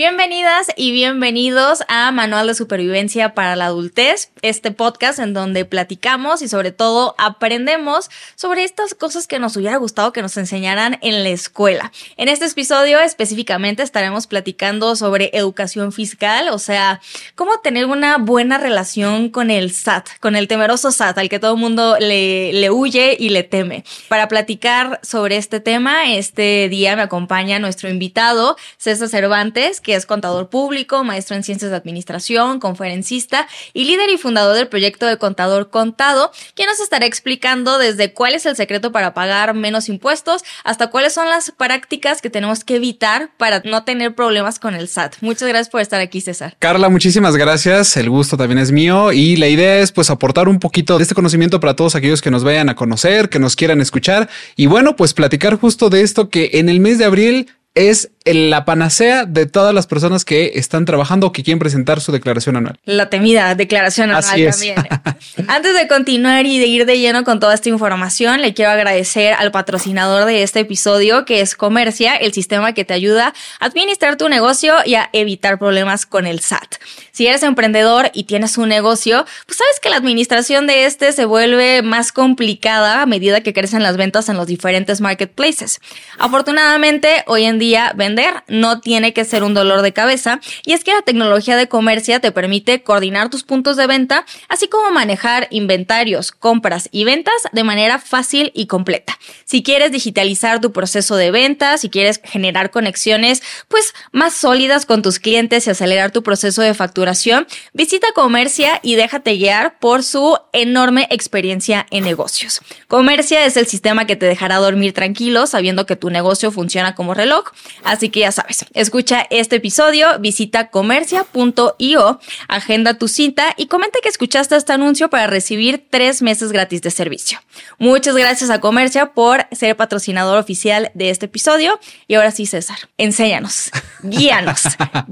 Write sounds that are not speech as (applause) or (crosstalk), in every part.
Bienvenidas y bienvenidos a Manual de Supervivencia para la Adultez, este podcast en donde platicamos y sobre todo aprendemos sobre estas cosas que nos hubiera gustado que nos enseñaran en la escuela. En este episodio específicamente estaremos platicando sobre educación fiscal, o sea, cómo tener una buena relación con el SAT, con el temeroso SAT al que todo el mundo le, le huye y le teme. Para platicar sobre este tema, este día me acompaña nuestro invitado, César Cervantes, que que es contador público, maestro en ciencias de administración, conferencista y líder y fundador del proyecto de Contador Contado, quien nos estará explicando desde cuál es el secreto para pagar menos impuestos hasta cuáles son las prácticas que tenemos que evitar para no tener problemas con el SAT. Muchas gracias por estar aquí, César. Carla, muchísimas gracias. El gusto también es mío y la idea es pues aportar un poquito de este conocimiento para todos aquellos que nos vayan a conocer, que nos quieran escuchar y bueno, pues platicar justo de esto que en el mes de abril es la panacea de todas las personas que están trabajando o que quieren presentar su declaración anual. La temida declaración anual también. (laughs) Antes de continuar y de ir de lleno con toda esta información, le quiero agradecer al patrocinador de este episodio, que es Comercia, el sistema que te ayuda a administrar tu negocio y a evitar problemas con el SAT. Si eres emprendedor y tienes un negocio, pues sabes que la administración de este se vuelve más complicada a medida que crecen las ventas en los diferentes marketplaces. Afortunadamente, hoy en día no tiene que ser un dolor de cabeza y es que la tecnología de comercia te permite coordinar tus puntos de venta, así como manejar inventarios, compras y ventas de manera fácil y completa. Si quieres digitalizar tu proceso de venta, si quieres generar conexiones pues más sólidas con tus clientes y acelerar tu proceso de facturación, visita Comercia y déjate guiar por su enorme experiencia en negocios. Comercia es el sistema que te dejará dormir tranquilo sabiendo que tu negocio funciona como reloj. Así que ya sabes, escucha este episodio, visita comercia.io, agenda tu cita y comenta que escuchaste este anuncio para recibir tres meses gratis de servicio. Muchas gracias a Comercia por ser patrocinador oficial de este episodio. Y ahora sí, César, enséñanos, (laughs) guíanos,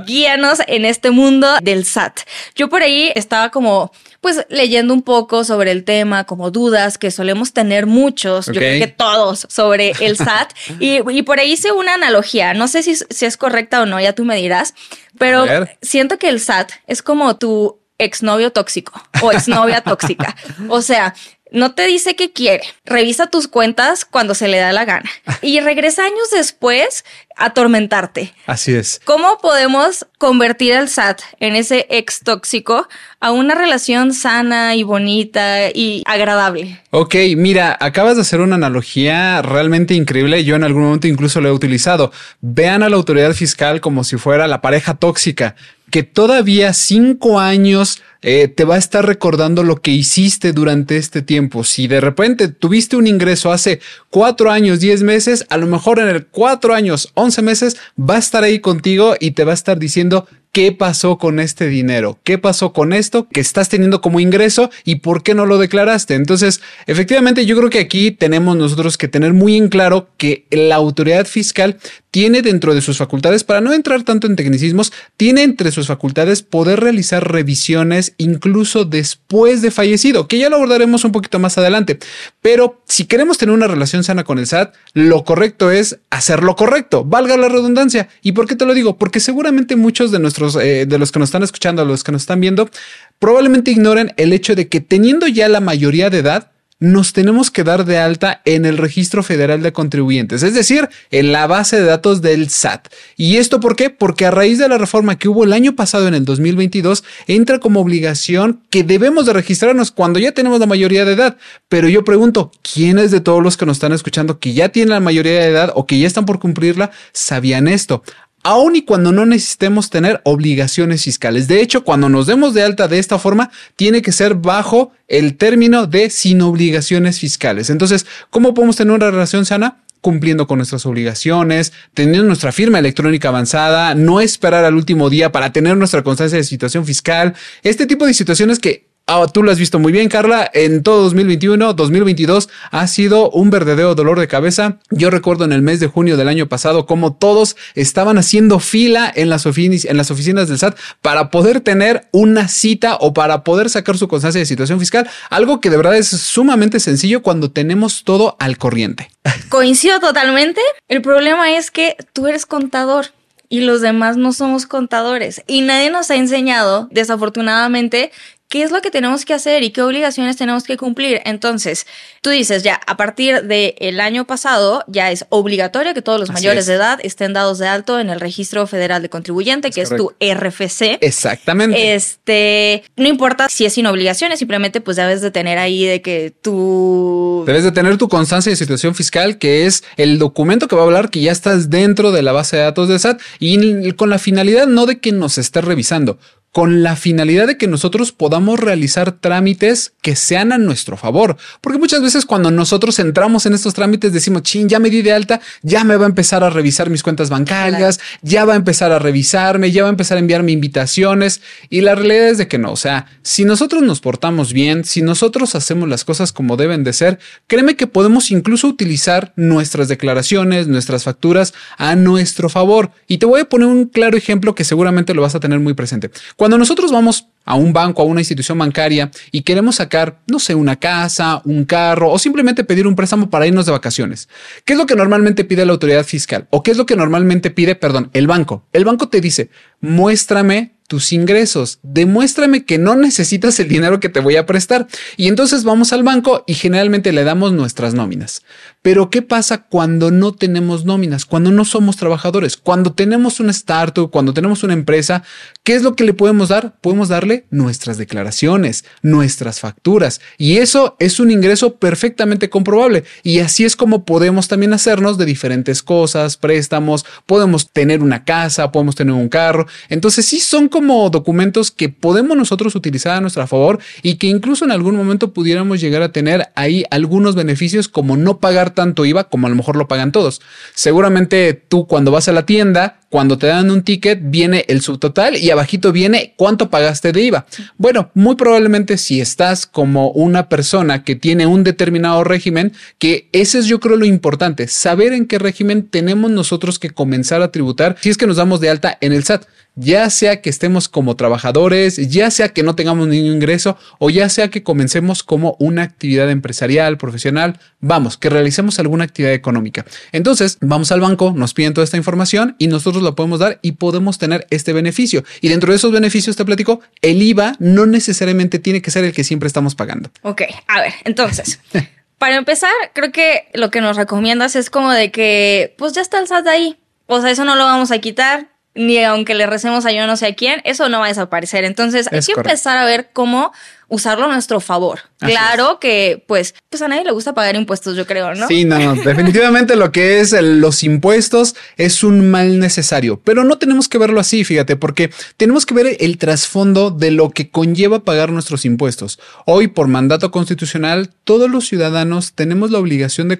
guíanos en este mundo del SAT. Yo por ahí estaba como pues leyendo un poco sobre el tema, como dudas que solemos tener muchos, yo creo que todos, sobre el SAT. (laughs) y, y, por ahí hice una analogía, no sé si, si es correcta o no, ya tú me dirás, pero siento que el SAT es como tu exnovio tóxico o exnovia tóxica. (laughs) O sea, no te dice qué quiere, revisa tus cuentas cuando se le da la gana (laughs) y regresa años después a atormentarte. Así es. ¿Cómo podemos convertir el SAT en ese ex tóxico a una relación sana y bonita y agradable? Ok, mira, acabas de hacer una analogía realmente increíble. Yo en algún momento incluso lo he utilizado. Vean a la autoridad fiscal como si fuera la pareja tóxica que todavía cinco años eh, te va a estar recordando lo que hiciste durante este tiempo. Si de repente tuviste un ingreso hace cuatro años, diez meses, a lo mejor en el cuatro años, once meses, va a estar ahí contigo y te va a estar diciendo qué pasó con este dinero, qué pasó con esto que estás teniendo como ingreso y por qué no lo declaraste. Entonces, efectivamente, yo creo que aquí tenemos nosotros que tener muy en claro que la autoridad fiscal tiene dentro de sus facultades, para no entrar tanto en tecnicismos, tiene entre sus facultades poder realizar revisiones incluso después de fallecido, que ya lo abordaremos un poquito más adelante. Pero si queremos tener una relación sana con el SAT, lo correcto es hacer lo correcto, valga la redundancia. ¿Y por qué te lo digo? Porque seguramente muchos de nuestros eh, de los que nos están escuchando, los que nos están viendo, probablemente ignoren el hecho de que teniendo ya la mayoría de edad, nos tenemos que dar de alta en el Registro Federal de Contribuyentes, es decir, en la base de datos del SAT. ¿Y esto por qué? Porque a raíz de la reforma que hubo el año pasado, en el 2022, entra como obligación que debemos de registrarnos cuando ya tenemos la mayoría de edad. Pero yo pregunto, ¿quiénes de todos los que nos están escuchando que ya tienen la mayoría de edad o que ya están por cumplirla sabían esto? Aun y cuando no necesitemos tener obligaciones fiscales. De hecho, cuando nos demos de alta de esta forma, tiene que ser bajo el término de sin obligaciones fiscales. Entonces, ¿cómo podemos tener una relación sana? cumpliendo con nuestras obligaciones, teniendo nuestra firma electrónica avanzada, no esperar al último día para tener nuestra constancia de situación fiscal, este tipo de situaciones que Ah, tú lo has visto muy bien, Carla. En todo 2021, 2022 ha sido un verdadero dolor de cabeza. Yo recuerdo en el mes de junio del año pasado cómo todos estaban haciendo fila en las, en las oficinas del SAT para poder tener una cita o para poder sacar su constancia de situación fiscal. Algo que de verdad es sumamente sencillo cuando tenemos todo al corriente. Coincido totalmente. El problema es que tú eres contador y los demás no somos contadores. Y nadie nos ha enseñado, desafortunadamente, qué es lo que tenemos que hacer y qué obligaciones tenemos que cumplir. Entonces, tú dices ya, a partir del año pasado ya es obligatorio que todos los mayores de edad estén dados de alto en el Registro Federal de Contribuyente, que es tu RFC. Exactamente. Este, no importa si es sin obligaciones, simplemente pues debes de tener ahí de que tú... Debes de tener tu constancia de situación fiscal, que es el documento que va a hablar que ya estás dentro de la base de datos de SAT y con la finalidad no de que nos esté revisando, con la finalidad de que nosotros podamos realizar trámites que sean a nuestro favor. Porque muchas veces cuando nosotros entramos en estos trámites decimos, chin, ya me di de alta, ya me va a empezar a revisar mis cuentas bancarias, ya va a empezar a revisarme, ya va a empezar a enviarme invitaciones. Y la realidad es de que no. O sea, si nosotros nos portamos bien, si nosotros hacemos las cosas como deben de ser, créeme que podemos incluso utilizar nuestras declaraciones, nuestras facturas a nuestro favor. Y te voy a poner un claro ejemplo que seguramente lo vas a tener muy presente. Cuando nosotros vamos a un banco, a una institución bancaria y queremos sacar, no sé, una casa, un carro o simplemente pedir un préstamo para irnos de vacaciones, ¿qué es lo que normalmente pide la autoridad fiscal? ¿O qué es lo que normalmente pide, perdón, el banco? El banco te dice, muéstrame tus ingresos. Demuéstrame que no necesitas el dinero que te voy a prestar. Y entonces vamos al banco y generalmente le damos nuestras nóminas. Pero ¿qué pasa cuando no tenemos nóminas? Cuando no somos trabajadores, cuando tenemos un startup, cuando tenemos una empresa, ¿qué es lo que le podemos dar? Podemos darle nuestras declaraciones, nuestras facturas. Y eso es un ingreso perfectamente comprobable. Y así es como podemos también hacernos de diferentes cosas, préstamos, podemos tener una casa, podemos tener un carro. Entonces sí son como documentos que podemos nosotros utilizar a nuestro favor y que incluso en algún momento pudiéramos llegar a tener ahí algunos beneficios como no pagar tanto IVA como a lo mejor lo pagan todos. Seguramente tú cuando vas a la tienda, cuando te dan un ticket, viene el subtotal y abajito viene cuánto pagaste de IVA. Bueno, muy probablemente si estás como una persona que tiene un determinado régimen, que ese es yo creo lo importante, saber en qué régimen tenemos nosotros que comenzar a tributar si es que nos damos de alta en el SAT ya sea que estemos como trabajadores, ya sea que no tengamos ningún ingreso o ya sea que comencemos como una actividad empresarial, profesional, vamos, que realicemos alguna actividad económica. Entonces, vamos al banco, nos piden toda esta información y nosotros la podemos dar y podemos tener este beneficio. Y dentro de esos beneficios, te platico, el IVA no necesariamente tiene que ser el que siempre estamos pagando. Ok, a ver, entonces... (laughs) Para empezar, creo que lo que nos recomiendas es como de que, pues ya está el SAT ahí. O sea, eso no lo vamos a quitar ni aunque le recemos a yo no sé a quién, eso no va a desaparecer. Entonces hay que empezar a ver cómo usarlo a nuestro favor. claro que, pues, pues a nadie le gusta pagar impuestos, yo creo, ¿no? Sí, no, no. (laughs) Definitivamente lo que es los impuestos es un mal necesario, pero no tenemos que verlo así, fíjate, porque tenemos que ver el trasfondo de lo que conlleva pagar nuestros impuestos. Hoy, por mandato constitucional, todos los ciudadanos tenemos la obligación de,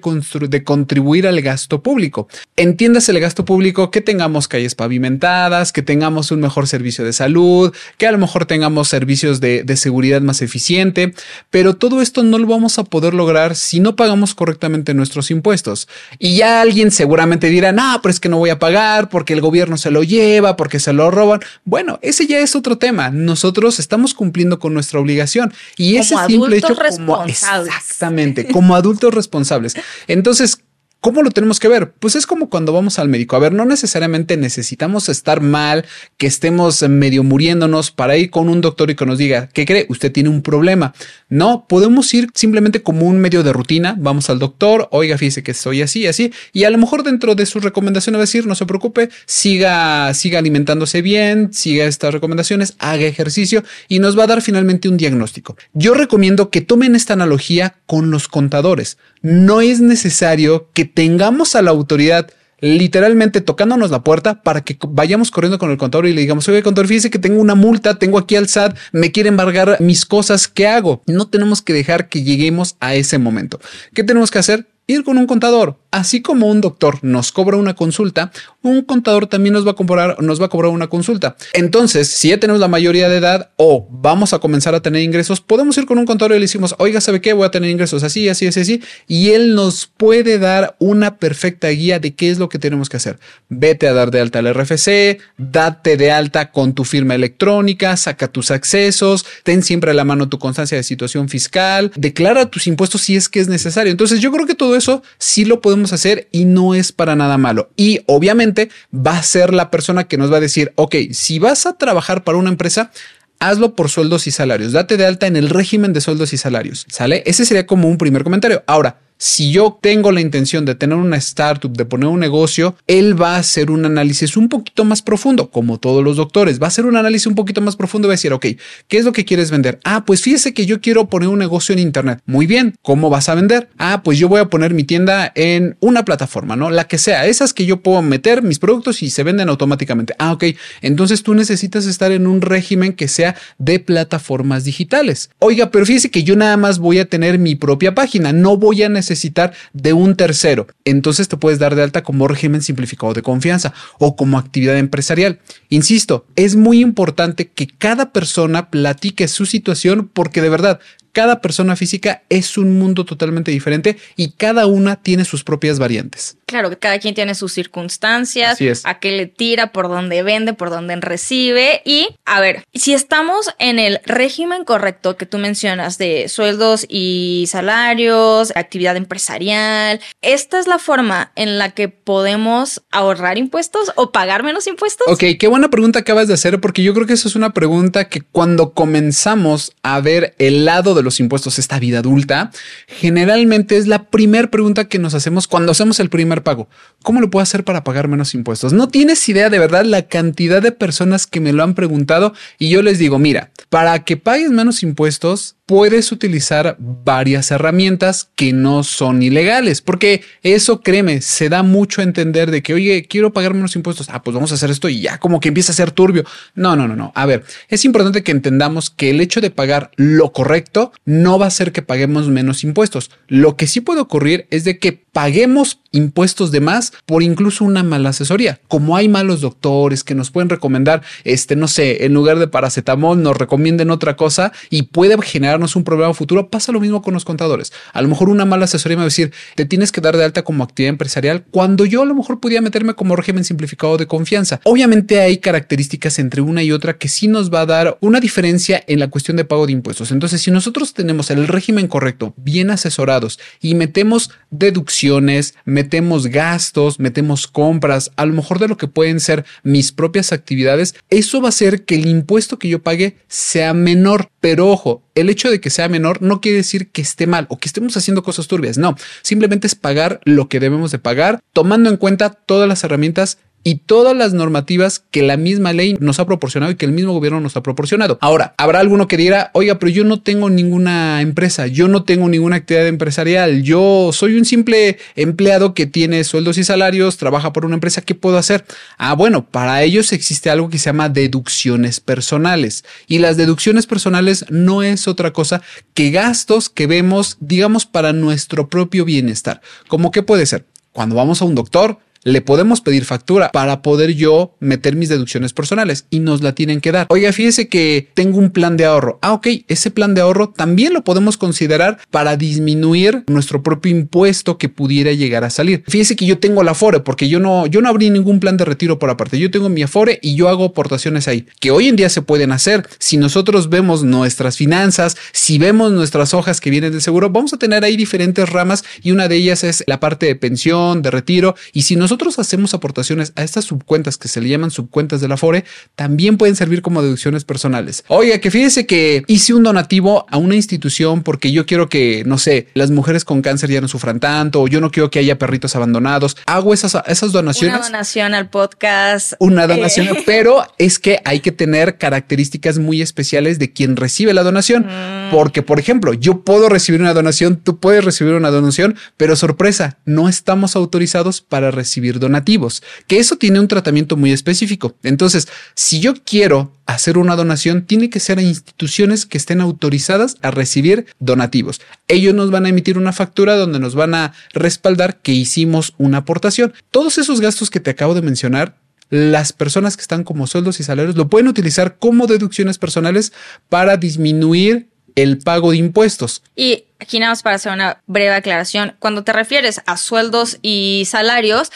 de contribuir al gasto público. Entiéndase el gasto público que tengamos calles pavimentadas, que tengamos un mejor servicio de salud, que a lo mejor tengamos servicios de, de seguridad más eficiente, pero todo esto no lo vamos a poder lograr si no pagamos correctamente nuestros impuestos. Y ya alguien seguramente dirá, no, pero es que no voy a pagar porque el gobierno se lo lleva, porque se lo roban. Bueno, ese ya es otro tema. Nosotros estamos cumpliendo con nuestra obligación y ese simple hecho como exactamente, como adultos responsables. Entonces, ¿Cómo lo tenemos que ver? Pues es como cuando vamos al médico. A ver, no necesariamente necesitamos estar mal, que estemos medio muriéndonos para ir con un doctor y que nos diga, ¿qué cree? Usted tiene un problema. No, podemos ir simplemente como un medio de rutina. Vamos al doctor, oiga, fíjese que estoy así, así. Y a lo mejor dentro de sus recomendaciones va a decir, no se preocupe, siga, siga alimentándose bien, siga estas recomendaciones, haga ejercicio y nos va a dar finalmente un diagnóstico. Yo recomiendo que tomen esta analogía con los contadores. No es necesario que tengamos a la autoridad literalmente tocándonos la puerta para que vayamos corriendo con el contador y le digamos, oye, contador, fíjese que tengo una multa, tengo aquí al SAT, me quiere embargar mis cosas, ¿qué hago? No tenemos que dejar que lleguemos a ese momento. ¿Qué tenemos que hacer? Ir con un contador, Así como un doctor nos cobra una consulta, un contador también nos va a cobrar, nos va a cobrar una consulta. Entonces, si ya tenemos la mayoría de edad o vamos a comenzar a tener ingresos, podemos ir con un contador y le decimos, oiga, ¿sabe qué? Voy a tener ingresos así, así, así, así. Y él nos puede dar una perfecta guía de qué es lo que tenemos que hacer. Vete a dar de alta al RFC, date de alta con tu firma electrónica, saca tus accesos, ten siempre a la mano tu constancia de situación fiscal, declara tus impuestos si es que es necesario. Entonces, yo creo que todo eso sí lo podemos hacer y no es para nada malo. Y obviamente va a ser la persona que nos va a decir, ok, si vas a trabajar para una empresa, hazlo por sueldos y salarios. Date de alta en el régimen de sueldos y salarios. ¿Sale? Ese sería como un primer comentario. Ahora, si yo tengo la intención de tener una startup, de poner un negocio, él va a hacer un análisis un poquito más profundo, como todos los doctores. Va a hacer un análisis un poquito más profundo y va a decir, ok, ¿qué es lo que quieres vender? Ah, pues fíjese que yo quiero poner un negocio en Internet. Muy bien, ¿cómo vas a vender? Ah, pues yo voy a poner mi tienda en una plataforma, ¿no? La que sea, esas que yo puedo meter mis productos y se venden automáticamente. Ah, ok, entonces tú necesitas estar en un régimen que sea de plataformas digitales. Oiga, pero fíjese que yo nada más voy a tener mi propia página, no voy a necesitar necesitar de un tercero. Entonces te puedes dar de alta como régimen simplificado de confianza o como actividad empresarial. Insisto, es muy importante que cada persona platique su situación porque de verdad cada persona física es un mundo totalmente diferente y cada una tiene sus propias variantes. Claro, cada quien tiene sus circunstancias, a qué le tira, por dónde vende, por dónde recibe. Y a ver, si estamos en el régimen correcto que tú mencionas de sueldos y salarios, actividad empresarial, ¿esta es la forma en la que podemos ahorrar impuestos o pagar menos impuestos? Ok, qué buena pregunta acabas de hacer porque yo creo que eso es una pregunta que cuando comenzamos a ver el lado de los impuestos, esta vida adulta, generalmente es la primera pregunta que nos hacemos cuando hacemos el primer pago. ¿Cómo lo puedo hacer para pagar menos impuestos? No tienes idea de verdad la cantidad de personas que me lo han preguntado y yo les digo, mira, para que pagues menos impuestos, puedes utilizar varias herramientas que no son ilegales, porque eso, créeme, se da mucho a entender de que, oye, quiero pagar menos impuestos. Ah, pues vamos a hacer esto y ya como que empieza a ser turbio. No, no, no, no. A ver, es importante que entendamos que el hecho de pagar lo correcto no va a hacer que paguemos menos impuestos. Lo que sí puede ocurrir es de que paguemos impuestos de más por incluso una mala asesoría. Como hay malos doctores que nos pueden recomendar, este, no sé, en lugar de paracetamol nos recomienden otra cosa y puede generarnos un problema futuro, pasa lo mismo con los contadores. A lo mejor una mala asesoría me va a decir, te tienes que dar de alta como actividad empresarial cuando yo a lo mejor podía meterme como régimen simplificado de confianza. Obviamente hay características entre una y otra que sí nos va a dar una diferencia en la cuestión de pago de impuestos. Entonces, si nosotros tenemos el régimen correcto, bien asesorados y metemos deducciones, metemos gastos, metemos compras, a lo mejor de lo que pueden ser mis propias actividades, eso va a hacer que el impuesto que yo pague sea menor. Pero ojo, el hecho de que sea menor no quiere decir que esté mal o que estemos haciendo cosas turbias. No, simplemente es pagar lo que debemos de pagar, tomando en cuenta todas las herramientas y todas las normativas que la misma ley nos ha proporcionado y que el mismo gobierno nos ha proporcionado. Ahora, habrá alguno que dirá, oiga, pero yo no tengo ninguna empresa, yo no tengo ninguna actividad empresarial, yo soy un simple empleado que tiene sueldos y salarios, trabaja por una empresa, ¿qué puedo hacer? Ah, bueno, para ellos existe algo que se llama deducciones personales y las deducciones personales no es otra cosa que gastos que vemos, digamos, para nuestro propio bienestar. ¿Cómo que puede ser? Cuando vamos a un doctor, le podemos pedir factura para poder yo meter mis deducciones personales y nos la tienen que dar. Oiga, fíjese que tengo un plan de ahorro. Ah, ok, ese plan de ahorro también lo podemos considerar para disminuir nuestro propio impuesto que pudiera llegar a salir. Fíjese que yo tengo la Afore porque yo no, yo no abrí ningún plan de retiro por aparte. Yo tengo mi Afore y yo hago aportaciones ahí que hoy en día se pueden hacer. Si nosotros vemos nuestras finanzas, si vemos nuestras hojas que vienen del seguro, vamos a tener ahí diferentes ramas y una de ellas es la parte de pensión, de retiro. Y si nosotros hacemos aportaciones a estas subcuentas que se le llaman subcuentas de la FORE, también pueden servir como deducciones personales. Oiga, que fíjese que hice un donativo a una institución porque yo quiero que, no sé, las mujeres con cáncer ya no sufran tanto, o yo no quiero que haya perritos abandonados. Hago esas, esas donaciones. Una donación al podcast. Una donación, eh. (laughs) pero es que hay que tener características muy especiales de quien recibe la donación. Mm. Porque, por ejemplo, yo puedo recibir una donación, tú puedes recibir una donación, pero sorpresa, no estamos autorizados para recibir donativos, que eso tiene un tratamiento muy específico. Entonces, si yo quiero hacer una donación, tiene que ser a instituciones que estén autorizadas a recibir donativos. Ellos nos van a emitir una factura donde nos van a respaldar que hicimos una aportación. Todos esos gastos que te acabo de mencionar las personas que están como sueldos y salarios lo pueden utilizar como deducciones personales para disminuir el pago de impuestos. Y aquí nada más para hacer una breve aclaración, cuando te refieres a sueldos y salarios,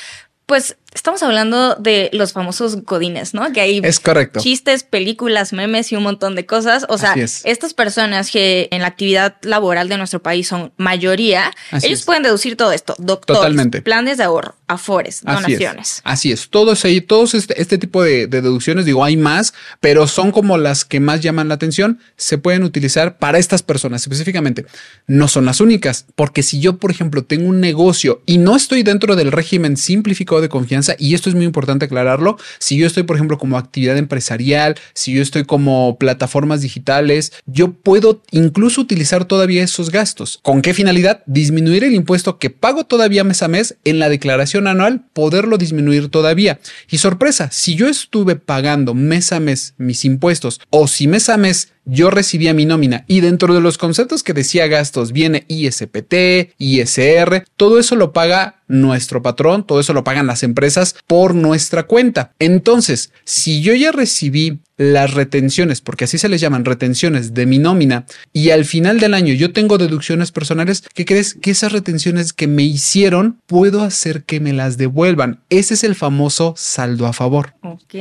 pues Estamos hablando de los famosos godines, ¿no? Que hay es correcto. chistes, películas, memes y un montón de cosas. O sea, estas personas que en la actividad laboral de nuestro país son mayoría, ellos pueden deducir todo esto. Doctores, Totalmente. planes de ahorro, afores, donaciones. Así es. Todos ahí, todos este, este tipo de, de, deducciones, digo, hay más, pero son como las que más llaman la atención, se pueden utilizar para estas personas específicamente. No son las únicas, porque si yo, por ejemplo, tengo un negocio y no estoy dentro del régimen simplificado de confianza, y esto es muy importante aclararlo, si yo estoy, por ejemplo, como actividad empresarial, si yo estoy como plataformas digitales, yo puedo incluso utilizar todavía esos gastos. ¿Con qué finalidad? Disminuir el impuesto que pago todavía mes a mes en la declaración anual, poderlo disminuir todavía. Y sorpresa, si yo estuve pagando mes a mes mis impuestos o si mes a mes yo recibía mi nómina y dentro de los conceptos que decía gastos viene ISPT, ISR, todo eso lo paga nuestro patrón, todo eso lo pagan las empresas por nuestra cuenta. Entonces, si yo ya recibí las retenciones, porque así se les llaman retenciones de mi nómina, y al final del año yo tengo deducciones personales, ¿qué crees? Que esas retenciones que me hicieron puedo hacer que me las devuelvan. Ese es el famoso saldo a favor. Ok.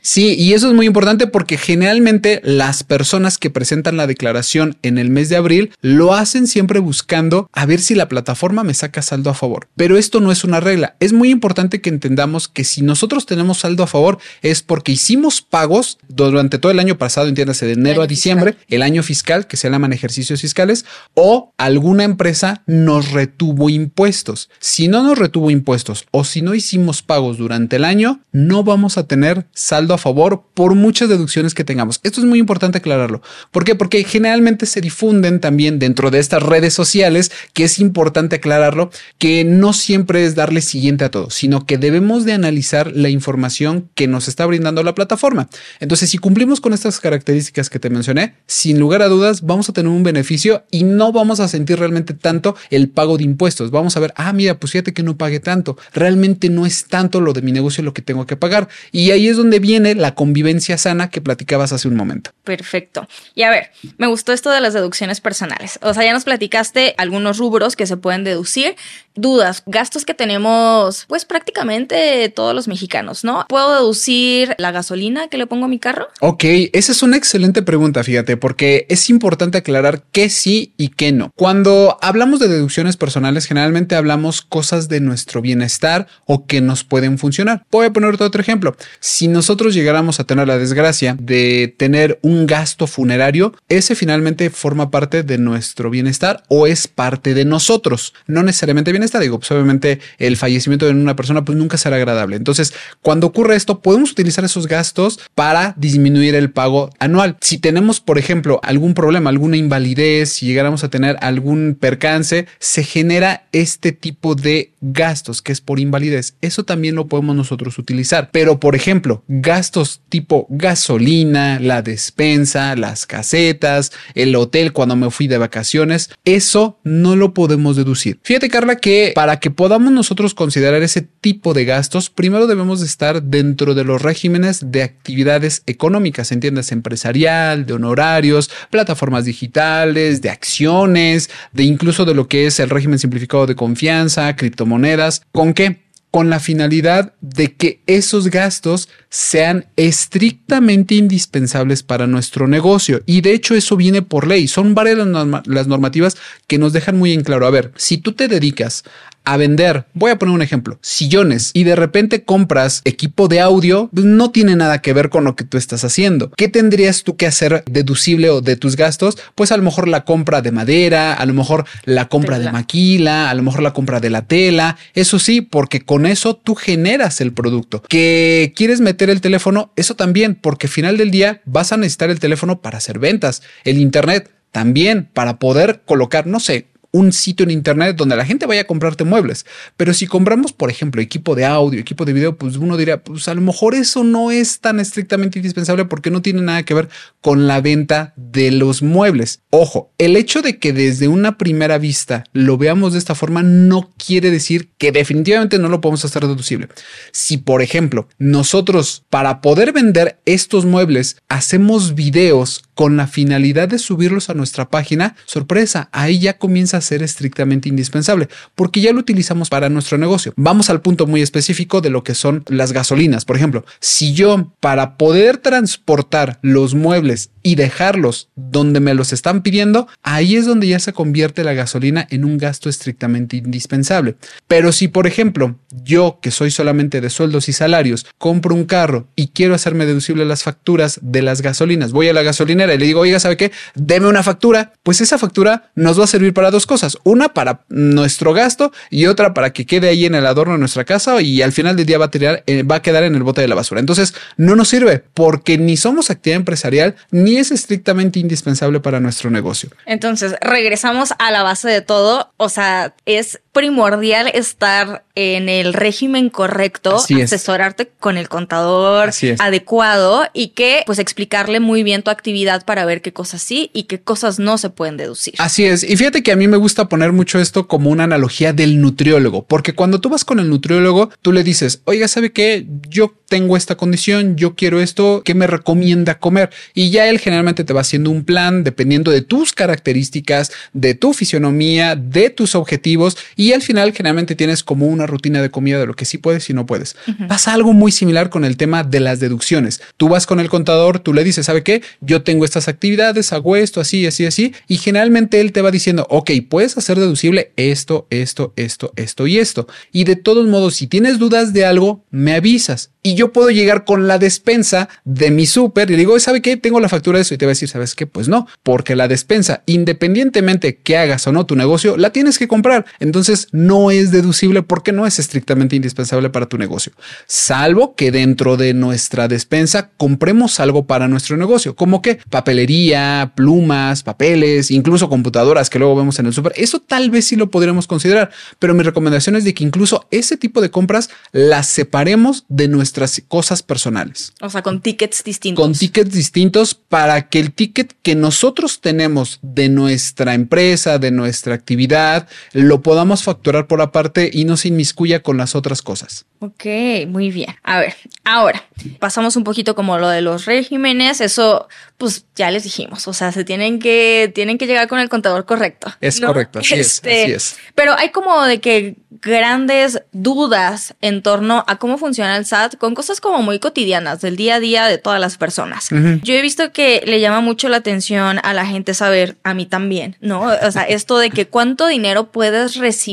Sí, y eso es muy importante porque generalmente las personas que presentan la declaración en el mes de abril lo hacen siempre buscando a ver si la plataforma me saca saldo a favor. Pero esto no es una regla. Es muy importante que entendamos que si nosotros tenemos saldo a favor es porque hicimos pagos durante todo el año pasado, entiéndase, de enero a diciembre, el año fiscal, que se llaman ejercicios fiscales, o alguna empresa nos retuvo impuestos. Si no nos retuvo impuestos o si no hicimos pagos durante el año, no vamos a tener saldo a favor por muchas deducciones que tengamos. Esto es muy importante aclararlo. ¿Por qué? Porque generalmente se difunden también dentro de estas redes sociales, que es importante aclararlo, que no siempre es darle siguiente a todo, sino que debemos de analizar la información que nos está brindando la plataforma. Entonces, si cumplimos con estas características que te mencioné, sin lugar a dudas vamos a tener un beneficio y no vamos a sentir realmente tanto el pago de impuestos. Vamos a ver, ah, mira, pues fíjate que no pague tanto. Realmente no es tanto lo de mi negocio lo que tengo que pagar. Y ahí es donde viene la convivencia sana que platicabas hace un momento. Perfecto. Y a ver, me gustó esto de las deducciones personales. O sea, ya nos platicaste algunos rubros que se pueden deducir. Dudas, gastos que tenemos, pues prácticamente todos los mexicanos, ¿no? ¿Puedo deducir la gasolina que le pongo a mi carro? Ok, esa es una excelente pregunta, fíjate, porque es importante aclarar qué sí y qué no. Cuando hablamos de deducciones personales, generalmente hablamos cosas de nuestro bienestar o que nos pueden funcionar. Voy a poner otro ejemplo. Si nosotros llegáramos a tener la desgracia de tener un gasto funerario, ese finalmente forma parte de nuestro bienestar o es parte de nosotros. No necesariamente bienestar, digo, pues obviamente el fallecimiento de una persona pues nunca será agradable. Entonces, cuando ocurre esto, podemos utilizar esos gastos para disminuir el pago anual. Si tenemos, por ejemplo, algún problema, alguna invalidez, si llegáramos a tener algún percance, se genera este tipo de gastos que es por invalidez. Eso también lo podemos nosotros utilizar. Pero, por ejemplo, gastos tipo gasolina, la despensa, las casetas, el hotel cuando me fui de vacaciones, eso no lo podemos deducir. Fíjate Carla que para que podamos nosotros considerar ese tipo de gastos, primero debemos de estar dentro de los regímenes de actividades económicas, entiendes, empresarial, de honorarios, plataformas digitales, de acciones, de incluso de lo que es el régimen simplificado de confianza, criptomonedas. ¿Con qué? Con la finalidad de que esos gastos sean estrictamente indispensables para nuestro negocio. Y de hecho eso viene por ley. Son varias las normativas que nos dejan muy en claro. A ver, si tú te dedicas a vender, voy a poner un ejemplo, sillones y de repente compras equipo de audio, pues no tiene nada que ver con lo que tú estás haciendo. ¿Qué tendrías tú que hacer deducible o de tus gastos? Pues a lo mejor la compra de madera, a lo mejor la compra de maquila, a lo mejor la compra de la tela. Eso sí, porque con eso tú generas el producto. Que quieres meter el teléfono, eso también, porque al final del día vas a necesitar el teléfono para hacer ventas, el internet también para poder colocar, no sé, un sitio en internet donde la gente vaya a comprarte muebles. Pero si compramos, por ejemplo, equipo de audio, equipo de video, pues uno diría, pues a lo mejor eso no es tan estrictamente indispensable porque no tiene nada que ver con la venta de los muebles. Ojo, el hecho de que desde una primera vista lo veamos de esta forma no quiere decir que definitivamente no lo podemos hacer deducible. Si, por ejemplo, nosotros para poder vender estos muebles hacemos videos con la finalidad de subirlos a nuestra página, sorpresa, ahí ya comienza a ser estrictamente indispensable, porque ya lo utilizamos para nuestro negocio. Vamos al punto muy específico de lo que son las gasolinas. Por ejemplo, si yo para poder transportar los muebles y dejarlos donde me los están pidiendo, ahí es donde ya se convierte la gasolina en un gasto estrictamente indispensable. Pero si, por ejemplo, yo que soy solamente de sueldos y salarios, compro un carro y quiero hacerme deducible las facturas de las gasolinas, voy a la gasolinera y le digo, oiga, ¿sabe qué? Deme una factura. Pues esa factura nos va a servir para dos cosas. Una para nuestro gasto y otra para que quede ahí en el adorno de nuestra casa y al final del día va a, tirar, eh, va a quedar en el bote de la basura. Entonces, no nos sirve porque ni somos actividad empresarial ni es estrictamente indispensable para nuestro negocio. Entonces, regresamos a la base de todo. O sea, es primordial estar en el régimen correcto, asesorarte con el contador adecuado y que pues explicarle muy bien tu actividad para ver qué cosas sí y qué cosas no se pueden deducir. Así es. Y fíjate que a mí me gusta poner mucho esto como una analogía del nutriólogo, porque cuando tú vas con el nutriólogo, tú le dices, oiga, ¿sabe qué? Yo tengo esta condición, yo quiero esto, ¿qué me recomienda comer? Y ya él generalmente te va haciendo un plan dependiendo de tus características, de tu fisionomía, de tus objetivos y al final generalmente tienes como una rutina de comida de lo que sí puedes y no puedes. Pasa algo muy similar con el tema de las deducciones. Tú vas con el contador, tú le dices, ¿sabe qué? Yo tengo estas actividades, hago esto, así, así, así y generalmente él te va diciendo, ok, puedes hacer deducible esto, esto, esto, esto y esto. Y de todos modos, si tienes dudas de algo, me avisas y yo puedo llegar con la despensa de mi súper y digo, ¿sabe qué? Tengo la factura de eso y te va a decir, ¿sabes qué? Pues no, porque la despensa, independientemente que hagas o no tu negocio, la tienes que comprar. Entonces no es deducible porque no es estrictamente indispensable para tu negocio. Salvo que dentro de nuestra despensa compremos algo para nuestro negocio, como que papelería, plumas, papeles, incluso computadoras que luego vemos en el súper. Eso tal vez sí lo podríamos considerar, pero mi recomendación es de que incluso ese tipo de compras las separemos de nuestra cosas personales. O sea, con tickets distintos. Con tickets distintos para que el ticket que nosotros tenemos de nuestra empresa, de nuestra actividad, lo podamos facturar por aparte y no se inmiscuya con las otras cosas. Ok, muy bien. A ver, ahora pasamos un poquito como lo de los regímenes. Eso, pues ya les dijimos. O sea, se tienen que, tienen que llegar con el contador correcto. Es correcto, así es, así este, es. Pero hay como de que grandes dudas en torno a cómo funciona el SAT con cosas como muy cotidianas del día a día de todas las personas. Yo he visto que le llama mucho la atención a la gente saber, a mí también, ¿no? O sea, esto de que cuánto dinero puedes recibir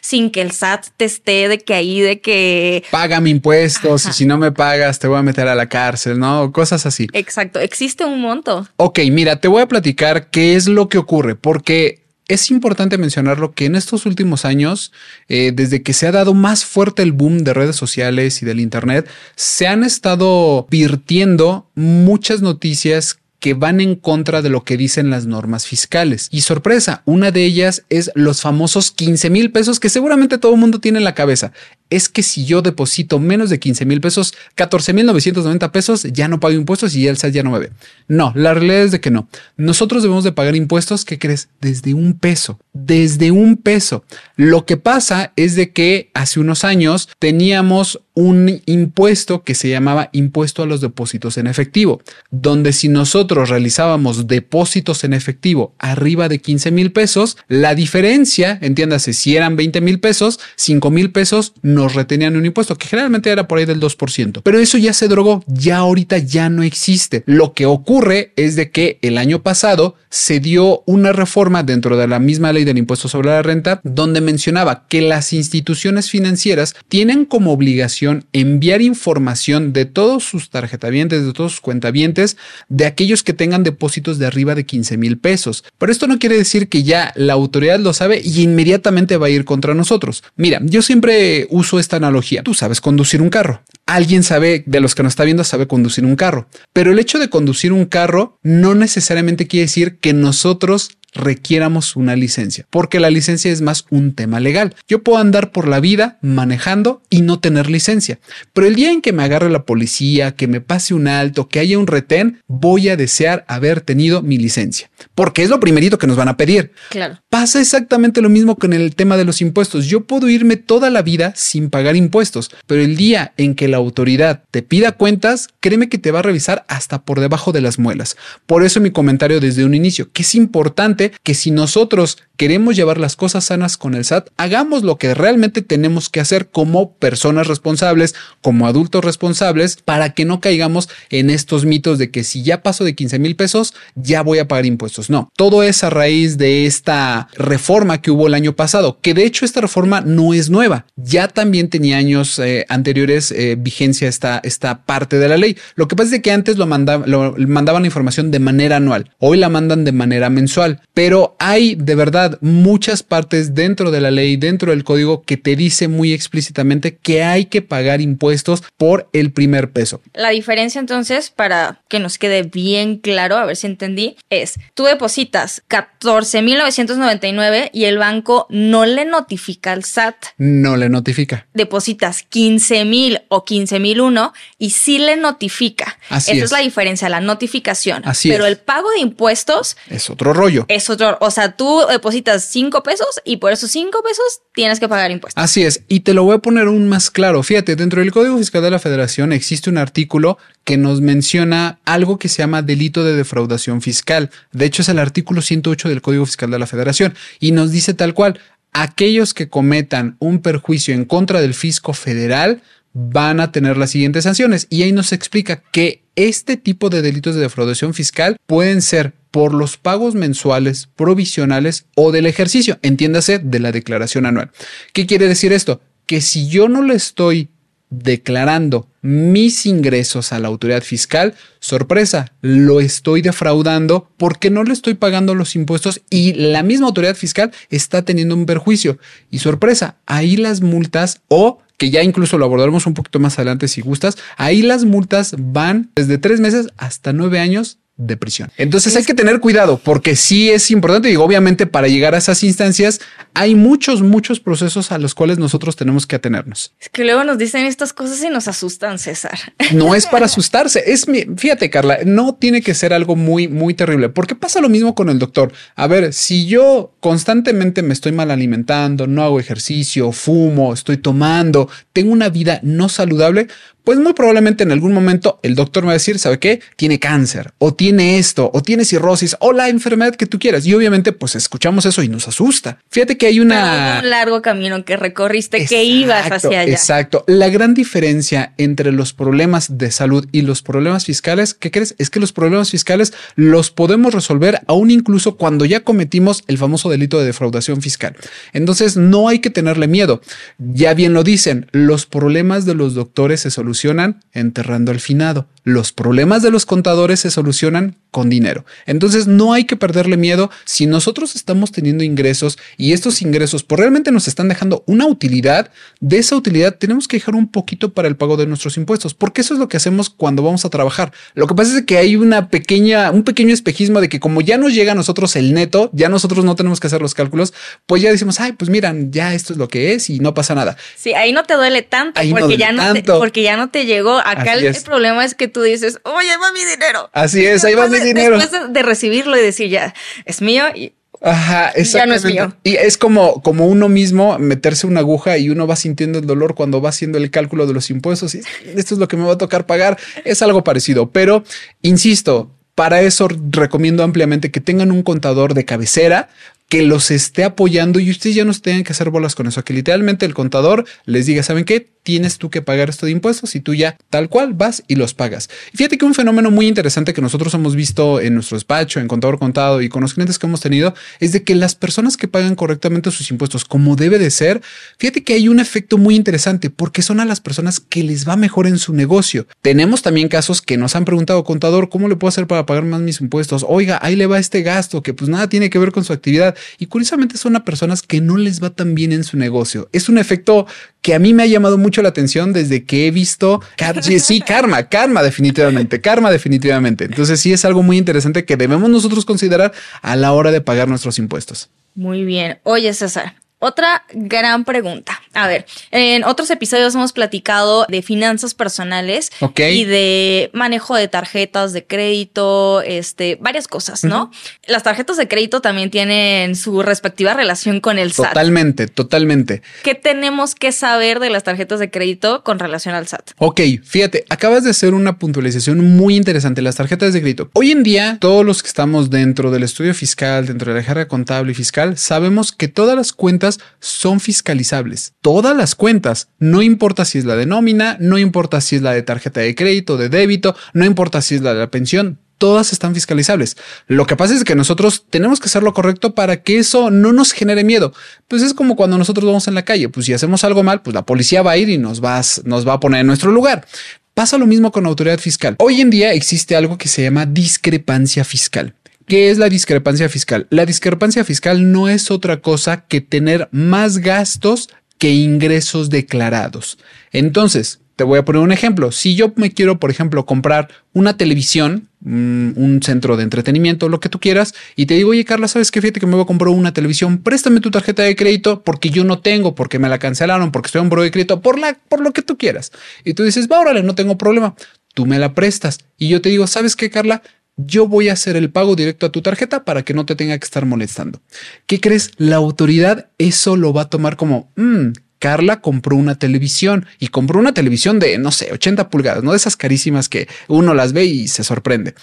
sin que el SAT te esté de que ahí, de que... Paga mi impuestos y si no me pagas te voy a meter a la cárcel, ¿no? Cosas así. Exacto, existe un monto. Ok, mira, te voy a platicar qué es lo que ocurre, porque es importante mencionarlo que en estos últimos años, eh, desde que se ha dado más fuerte el boom de redes sociales y del Internet, se han estado virtiendo muchas noticias que van en contra de lo que dicen las normas fiscales. Y sorpresa, una de ellas es los famosos 15 mil pesos que seguramente todo el mundo tiene en la cabeza es que si yo deposito menos de 15 mil pesos, 14 mil 990 pesos, ya no pago impuestos y el SAT ya no me ve. No, la realidad es de que no. Nosotros debemos de pagar impuestos, ¿qué crees? Desde un peso, desde un peso. Lo que pasa es de que hace unos años teníamos un impuesto que se llamaba impuesto a los depósitos en efectivo, donde si nosotros realizábamos depósitos en efectivo arriba de 15 mil pesos, la diferencia, entiéndase, si eran 20 mil pesos, 5 mil pesos nos retenían un impuesto que generalmente era por ahí del 2%. Pero eso ya se drogó, ya ahorita ya no existe. Lo que ocurre es de que el año pasado se dio una reforma dentro de la misma ley del impuesto sobre la renta donde mencionaba que las instituciones financieras tienen como obligación enviar información de todos sus tarjetavientes, de todos sus cuentavientes, de aquellos que tengan depósitos de arriba de 15 mil pesos. Pero esto no quiere decir que ya la autoridad lo sabe y inmediatamente va a ir contra nosotros. Mira, yo siempre uso esta analogía. Tú sabes conducir un carro. Alguien sabe, de los que nos está viendo, sabe conducir un carro. Pero el hecho de conducir un carro no necesariamente quiere decir que nosotros requiéramos una licencia, porque la licencia es más un tema legal. Yo puedo andar por la vida manejando y no tener licencia, pero el día en que me agarre la policía, que me pase un alto, que haya un retén, voy a desear haber tenido mi licencia, porque es lo primerito que nos van a pedir. Claro. Pasa exactamente lo mismo con el tema de los impuestos. Yo puedo irme toda la vida sin pagar impuestos, pero el día en que la autoridad te pida cuentas, créeme que te va a revisar hasta por debajo de las muelas. Por eso mi comentario desde un inicio, que es importante que si nosotros queremos llevar las cosas sanas con el SAT, hagamos lo que realmente tenemos que hacer como personas responsables, como adultos responsables, para que no caigamos en estos mitos de que si ya paso de 15 mil pesos, ya voy a pagar impuestos. No, todo es a raíz de esta reforma que hubo el año pasado, que de hecho esta reforma no es nueva, ya también tenía años eh, anteriores eh, vigencia esta, esta parte de la ley. Lo que pasa es que antes lo, lo mandaban información de manera anual, hoy la mandan de manera mensual, pero hay de verdad muchas partes dentro de la ley, dentro del código, que te dice muy explícitamente que hay que pagar impuestos por el primer peso. La diferencia entonces, para que nos quede bien claro, a ver si entendí, es tú depositas 14.999 y el banco no le notifica al SAT. No le notifica. Depositas 15.000 o 15.001 y sí le notifica. Así Esa es. la diferencia, la notificación. Así Pero el pago de impuestos es otro rollo. Es otro, o sea, tú depositas cinco pesos y por esos cinco pesos tienes que pagar impuestos. Así es, y te lo voy a poner aún más claro. Fíjate, dentro del Código Fiscal de la Federación existe un artículo que nos menciona algo que se llama delito de defraudación fiscal. De hecho, es el artículo 108 del Código Fiscal de la Federación y nos dice tal cual, aquellos que cometan un perjuicio en contra del fisco federal van a tener las siguientes sanciones. Y ahí nos explica que este tipo de delitos de defraudación fiscal pueden ser por los pagos mensuales, provisionales o del ejercicio, entiéndase, de la declaración anual. ¿Qué quiere decir esto? Que si yo no le estoy declarando mis ingresos a la autoridad fiscal, sorpresa, lo estoy defraudando porque no le estoy pagando los impuestos y la misma autoridad fiscal está teniendo un perjuicio. Y sorpresa, ahí las multas o que ya incluso lo abordaremos un poquito más adelante si gustas, ahí las multas van desde tres meses hasta nueve años de prisión. Entonces hay que tener cuidado porque sí es importante y obviamente para llegar a esas instancias hay muchos, muchos procesos a los cuales nosotros tenemos que atenernos. Es que luego nos dicen estas cosas y nos asustan, César. No es para (laughs) asustarse, es fíjate Carla, no tiene que ser algo muy, muy terrible porque pasa lo mismo con el doctor. A ver, si yo constantemente me estoy mal alimentando, no hago ejercicio, fumo, estoy tomando, tengo una vida no saludable, pues muy probablemente en algún momento el doctor me va a decir, ¿sabe qué? Tiene cáncer o tiene esto o tiene cirrosis o la enfermedad que tú quieras. Y obviamente pues escuchamos eso y nos asusta. Fíjate que hay una... un largo camino que recorriste, que ibas hacia allá. Exacto. La gran diferencia entre los problemas de salud y los problemas fiscales, ¿qué crees? Es que los problemas fiscales los podemos resolver aún incluso cuando ya cometimos el famoso delito de defraudación fiscal. Entonces no hay que tenerle miedo. Ya bien lo dicen, los problemas de los doctores se solucionan solucionan enterrando al finado. Los problemas de los contadores se solucionan con dinero. Entonces no hay que perderle miedo si nosotros estamos teniendo ingresos y estos ingresos pues realmente nos están dejando una utilidad. De esa utilidad tenemos que dejar un poquito para el pago de nuestros impuestos, porque eso es lo que hacemos cuando vamos a trabajar. Lo que pasa es que hay una pequeña, un pequeño espejismo de que como ya nos llega a nosotros el neto, ya nosotros no tenemos que hacer los cálculos, pues ya decimos, ay, pues miran, ya esto es lo que es y no pasa nada. Sí, ahí no te duele tanto, porque, ya no Te, porque ya no te llegó. Acá el, problema es que tú dices, oye, va mi dinero. Así es, ahí va mi dinero. Después de recibirlo y decir, ya, es mío y Ajá, Ya no es mío. Y es como, como uno mismo meterse una aguja y uno va sintiendo el dolor cuando va haciendo el cálculo de los impuestos y esto es lo que me va a tocar pagar. Es algo parecido, pero insisto, para eso recomiendo ampliamente que tengan un contador de cabecera que los esté apoyando y ustedes ya no tengan que hacer bolas con eso, que literalmente el contador les diga, ¿saben qué? Tienes tú que pagar esto de impuestos y tú ya tal cual vas y los pagas. Y fíjate que un fenómeno muy interesante que nosotros hemos visto en nuestro despacho, en contador contado y con los clientes que hemos tenido, es de que las personas que pagan correctamente sus impuestos como debe de ser, fíjate que hay un efecto muy interesante porque son a las personas que les va mejor en su negocio. Tenemos también casos que nos han preguntado, contador, ¿cómo le puedo hacer para pagar más mis impuestos? Oiga, ahí le va este gasto que pues nada tiene que ver con su actividad y curiosamente son a personas que no les va tan bien en su negocio. Es un efecto que a mí me ha llamado mucho mucho la atención desde que he visto, sí, (laughs) karma, karma definitivamente, karma definitivamente. Entonces sí es algo muy interesante que debemos nosotros considerar a la hora de pagar nuestros impuestos. Muy bien. Oye, César, otra gran pregunta. A ver, en otros episodios hemos platicado de finanzas personales y de manejo de tarjetas de crédito, este, varias cosas, ¿no? Las tarjetas de crédito también tienen su respectiva relación con el SAT. Totalmente, totalmente. ¿Qué tenemos que saber de las tarjetas de crédito con relación al SAT? Ok, fíjate, acabas de hacer una puntualización muy interesante. Las tarjetas de crédito. Hoy en día, todos los que estamos dentro del estudio fiscal, dentro de la jerga contable y fiscal, sabemos que todas las cuentas son fiscalizables. Todas las cuentas, no importa si es la de nómina, no importa si es la de tarjeta de crédito, de débito, no importa si es la de la pensión, todas están fiscalizables. Lo que pasa es que nosotros tenemos que hacer lo correcto para que eso no nos genere miedo. Pues es como cuando nosotros vamos en la calle, pues si hacemos algo mal, pues la policía va a ir y nos va, nos va a poner en nuestro lugar. Pasa lo mismo con autoridad fiscal. Hoy en día existe algo que se llama discrepancia fiscal. ¿Qué es la discrepancia fiscal? La discrepancia fiscal no es otra cosa que tener más gastos que ingresos declarados. Entonces, te voy a poner un ejemplo. Si yo me quiero, por ejemplo, comprar una televisión, mm, un centro de entretenimiento, lo que tú quieras, y te digo, oye, Carla, ¿sabes qué? Fíjate que me voy a comprar una televisión, préstame tu tarjeta de crédito porque yo no tengo, porque me la cancelaron, porque estoy en buro de crédito, por, la, por lo que tú quieras. Y tú dices, va, órale, no tengo problema. Tú me la prestas. Y yo te digo, ¿sabes qué, Carla? Yo voy a hacer el pago directo a tu tarjeta para que no te tenga que estar molestando. ¿Qué crees? La autoridad eso lo va a tomar como, mmm, Carla compró una televisión y compró una televisión de, no sé, 80 pulgadas, no de esas carísimas que uno las ve y se sorprende.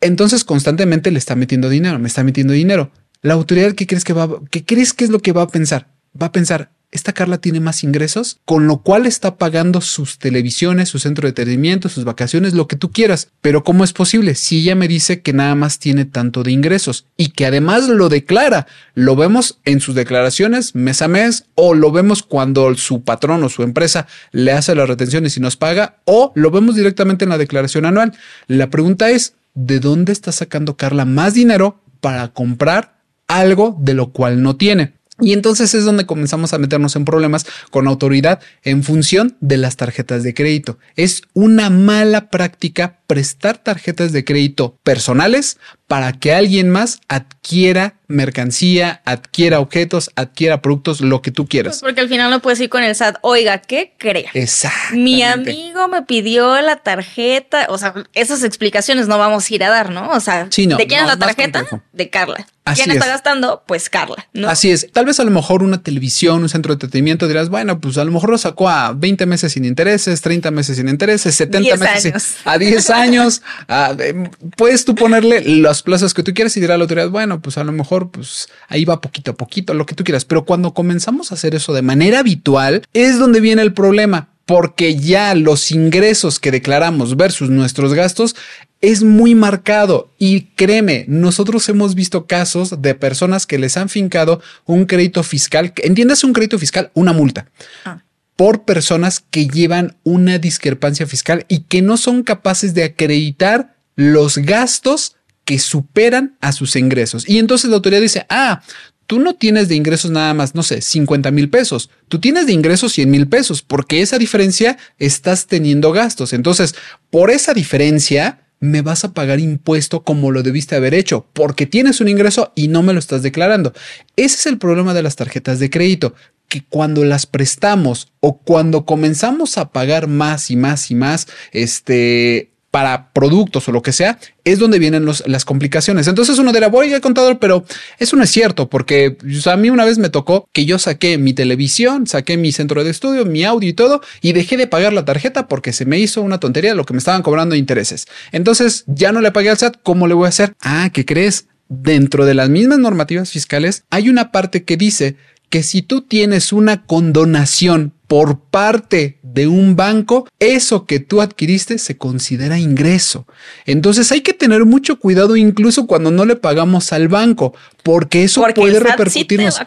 Entonces constantemente le está metiendo dinero, me está metiendo dinero. La autoridad, ¿qué crees que va, qué crees que es lo que va a pensar? Va a pensar, esta Carla tiene más ingresos, con lo cual está pagando sus televisiones, su centro de entretenimiento, sus vacaciones, lo que tú quieras. Pero ¿cómo es posible si ella me dice que nada más tiene tanto de ingresos y que además lo declara? Lo vemos en sus declaraciones mes a mes o lo vemos cuando su patrón o su empresa le hace las retenciones y nos paga o lo vemos directamente en la declaración anual. La pregunta es, ¿de dónde está sacando Carla más dinero para comprar algo de lo cual no tiene? Y entonces es donde comenzamos a meternos en problemas con autoridad en función de las tarjetas de crédito. Es una mala práctica prestar tarjetas de crédito personales para que alguien más adquiera mercancía, adquiera objetos, adquiera productos, lo que tú quieras. Pues porque al final no puedes ir con el SAT, oiga, ¿qué crea? Exacto. Mi amigo me pidió la tarjeta, o sea, esas explicaciones no vamos a ir a dar, ¿no? O sea, ¿de quién es la tarjeta? De Carla. ¿Quién está gastando? Pues Carla. ¿no? Así es. Tal vez a lo mejor una televisión, un centro de entretenimiento dirás, bueno, pues a lo mejor lo sacó a 20 meses sin intereses, 30 meses sin intereses, 70 meses a 10 años. (laughs) puedes tú ponerle las plazas que tú quieras y dirá a la autoridad, bueno, pues a lo mejor pues ahí va poquito a poquito, lo que tú quieras. Pero cuando comenzamos a hacer eso de manera habitual, es donde viene el problema porque ya los ingresos que declaramos versus nuestros gastos es muy marcado y créeme, nosotros hemos visto casos de personas que les han fincado un crédito fiscal, entiendas un crédito fiscal, una multa. Ah. por personas que llevan una discrepancia fiscal y que no son capaces de acreditar los gastos que superan a sus ingresos. Y entonces la autoridad dice, ah, tú no tienes de ingresos nada más, no sé, 50 mil pesos, tú tienes de ingresos 100 mil pesos, porque esa diferencia estás teniendo gastos. Entonces, por esa diferencia, me vas a pagar impuesto como lo debiste haber hecho, porque tienes un ingreso y no me lo estás declarando. Ese es el problema de las tarjetas de crédito, que cuando las prestamos o cuando comenzamos a pagar más y más y más, este, para productos o lo que sea, es donde vienen las complicaciones. Entonces uno dirá, voy a contador, pero eso no es cierto, porque a mí una vez me tocó que yo saqué mi televisión, saqué mi centro de estudio, mi audio y todo, y dejé de pagar la tarjeta porque se me hizo una tontería lo que me estaban cobrando intereses. Entonces ya no le pagué al SAT, ¿cómo le voy a hacer? Ah, ¿qué crees? Dentro de las mismas normativas fiscales hay una parte que dice que si tú tienes una condonación por parte de un banco, eso que tú adquiriste se considera ingreso. Entonces hay que tener mucho cuidado incluso cuando no le pagamos al banco, porque eso puede repercutirnos.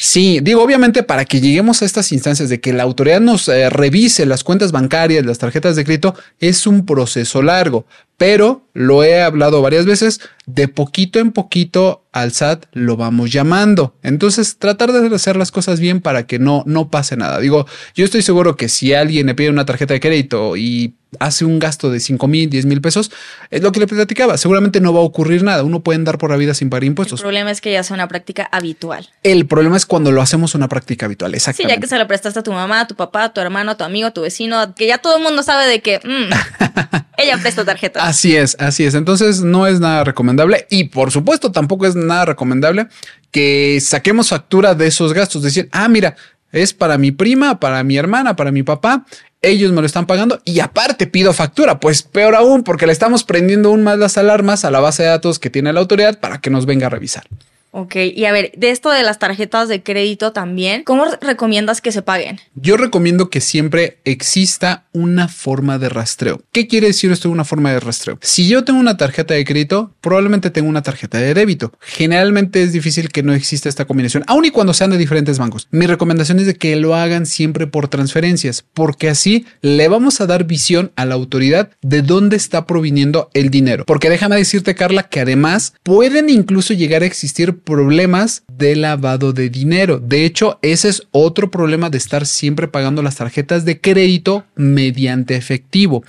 Sí, digo, obviamente para que lleguemos a estas instancias de que la autoridad nos eh, revise las cuentas bancarias, las tarjetas de crédito, es un proceso largo, pero lo he hablado varias veces, de poquito en poquito al SAT lo vamos llamando. Entonces, tratar de hacer las cosas bien para que no, no pase nada. Digo, Yo estoy seguro que si alguien le pide una tarjeta de crédito y hace un gasto de 5 mil, 10 mil pesos, es lo que le platicaba. Seguramente no va a ocurrir nada. Uno puede andar por la vida sin pagar impuestos. El problema es que ya sea una práctica habitual. El problema es cuando lo hacemos una práctica habitual. Exactamente. Sí, ya que se lo prestaste a tu mamá, a tu papá, a tu hermano, a tu amigo, a tu vecino, que ya todo el mundo sabe de que mm, (laughs) ella presta tarjeta. Así es, así es. Entonces no es nada recomendable y por supuesto tampoco es nada recomendable que saquemos factura de esos gastos. Decir, ah, mira, es para mi prima, para mi hermana, para mi papá ellos me lo están pagando y aparte pido factura, pues peor aún porque le estamos prendiendo aún más las alarmas a la base de datos que tiene la autoridad para que nos venga a revisar. Ok, y a ver, de esto de las tarjetas de crédito también, ¿cómo recomiendas que se paguen? Yo recomiendo que siempre exista una forma de rastreo. ¿Qué quiere decir esto de una forma de rastreo? Si yo tengo una tarjeta de crédito, probablemente tengo una tarjeta de débito. Generalmente es difícil que no exista esta combinación, aun y cuando sean de diferentes bancos. Mi recomendación es de que lo hagan siempre por transferencias, porque así le vamos a dar visión a la autoridad de dónde está proviniendo el dinero. Porque déjame decirte, Carla, que además pueden incluso llegar a existir problemas de lavado de dinero. De hecho, ese es otro problema de estar siempre pagando las tarjetas de crédito mediante efectivo.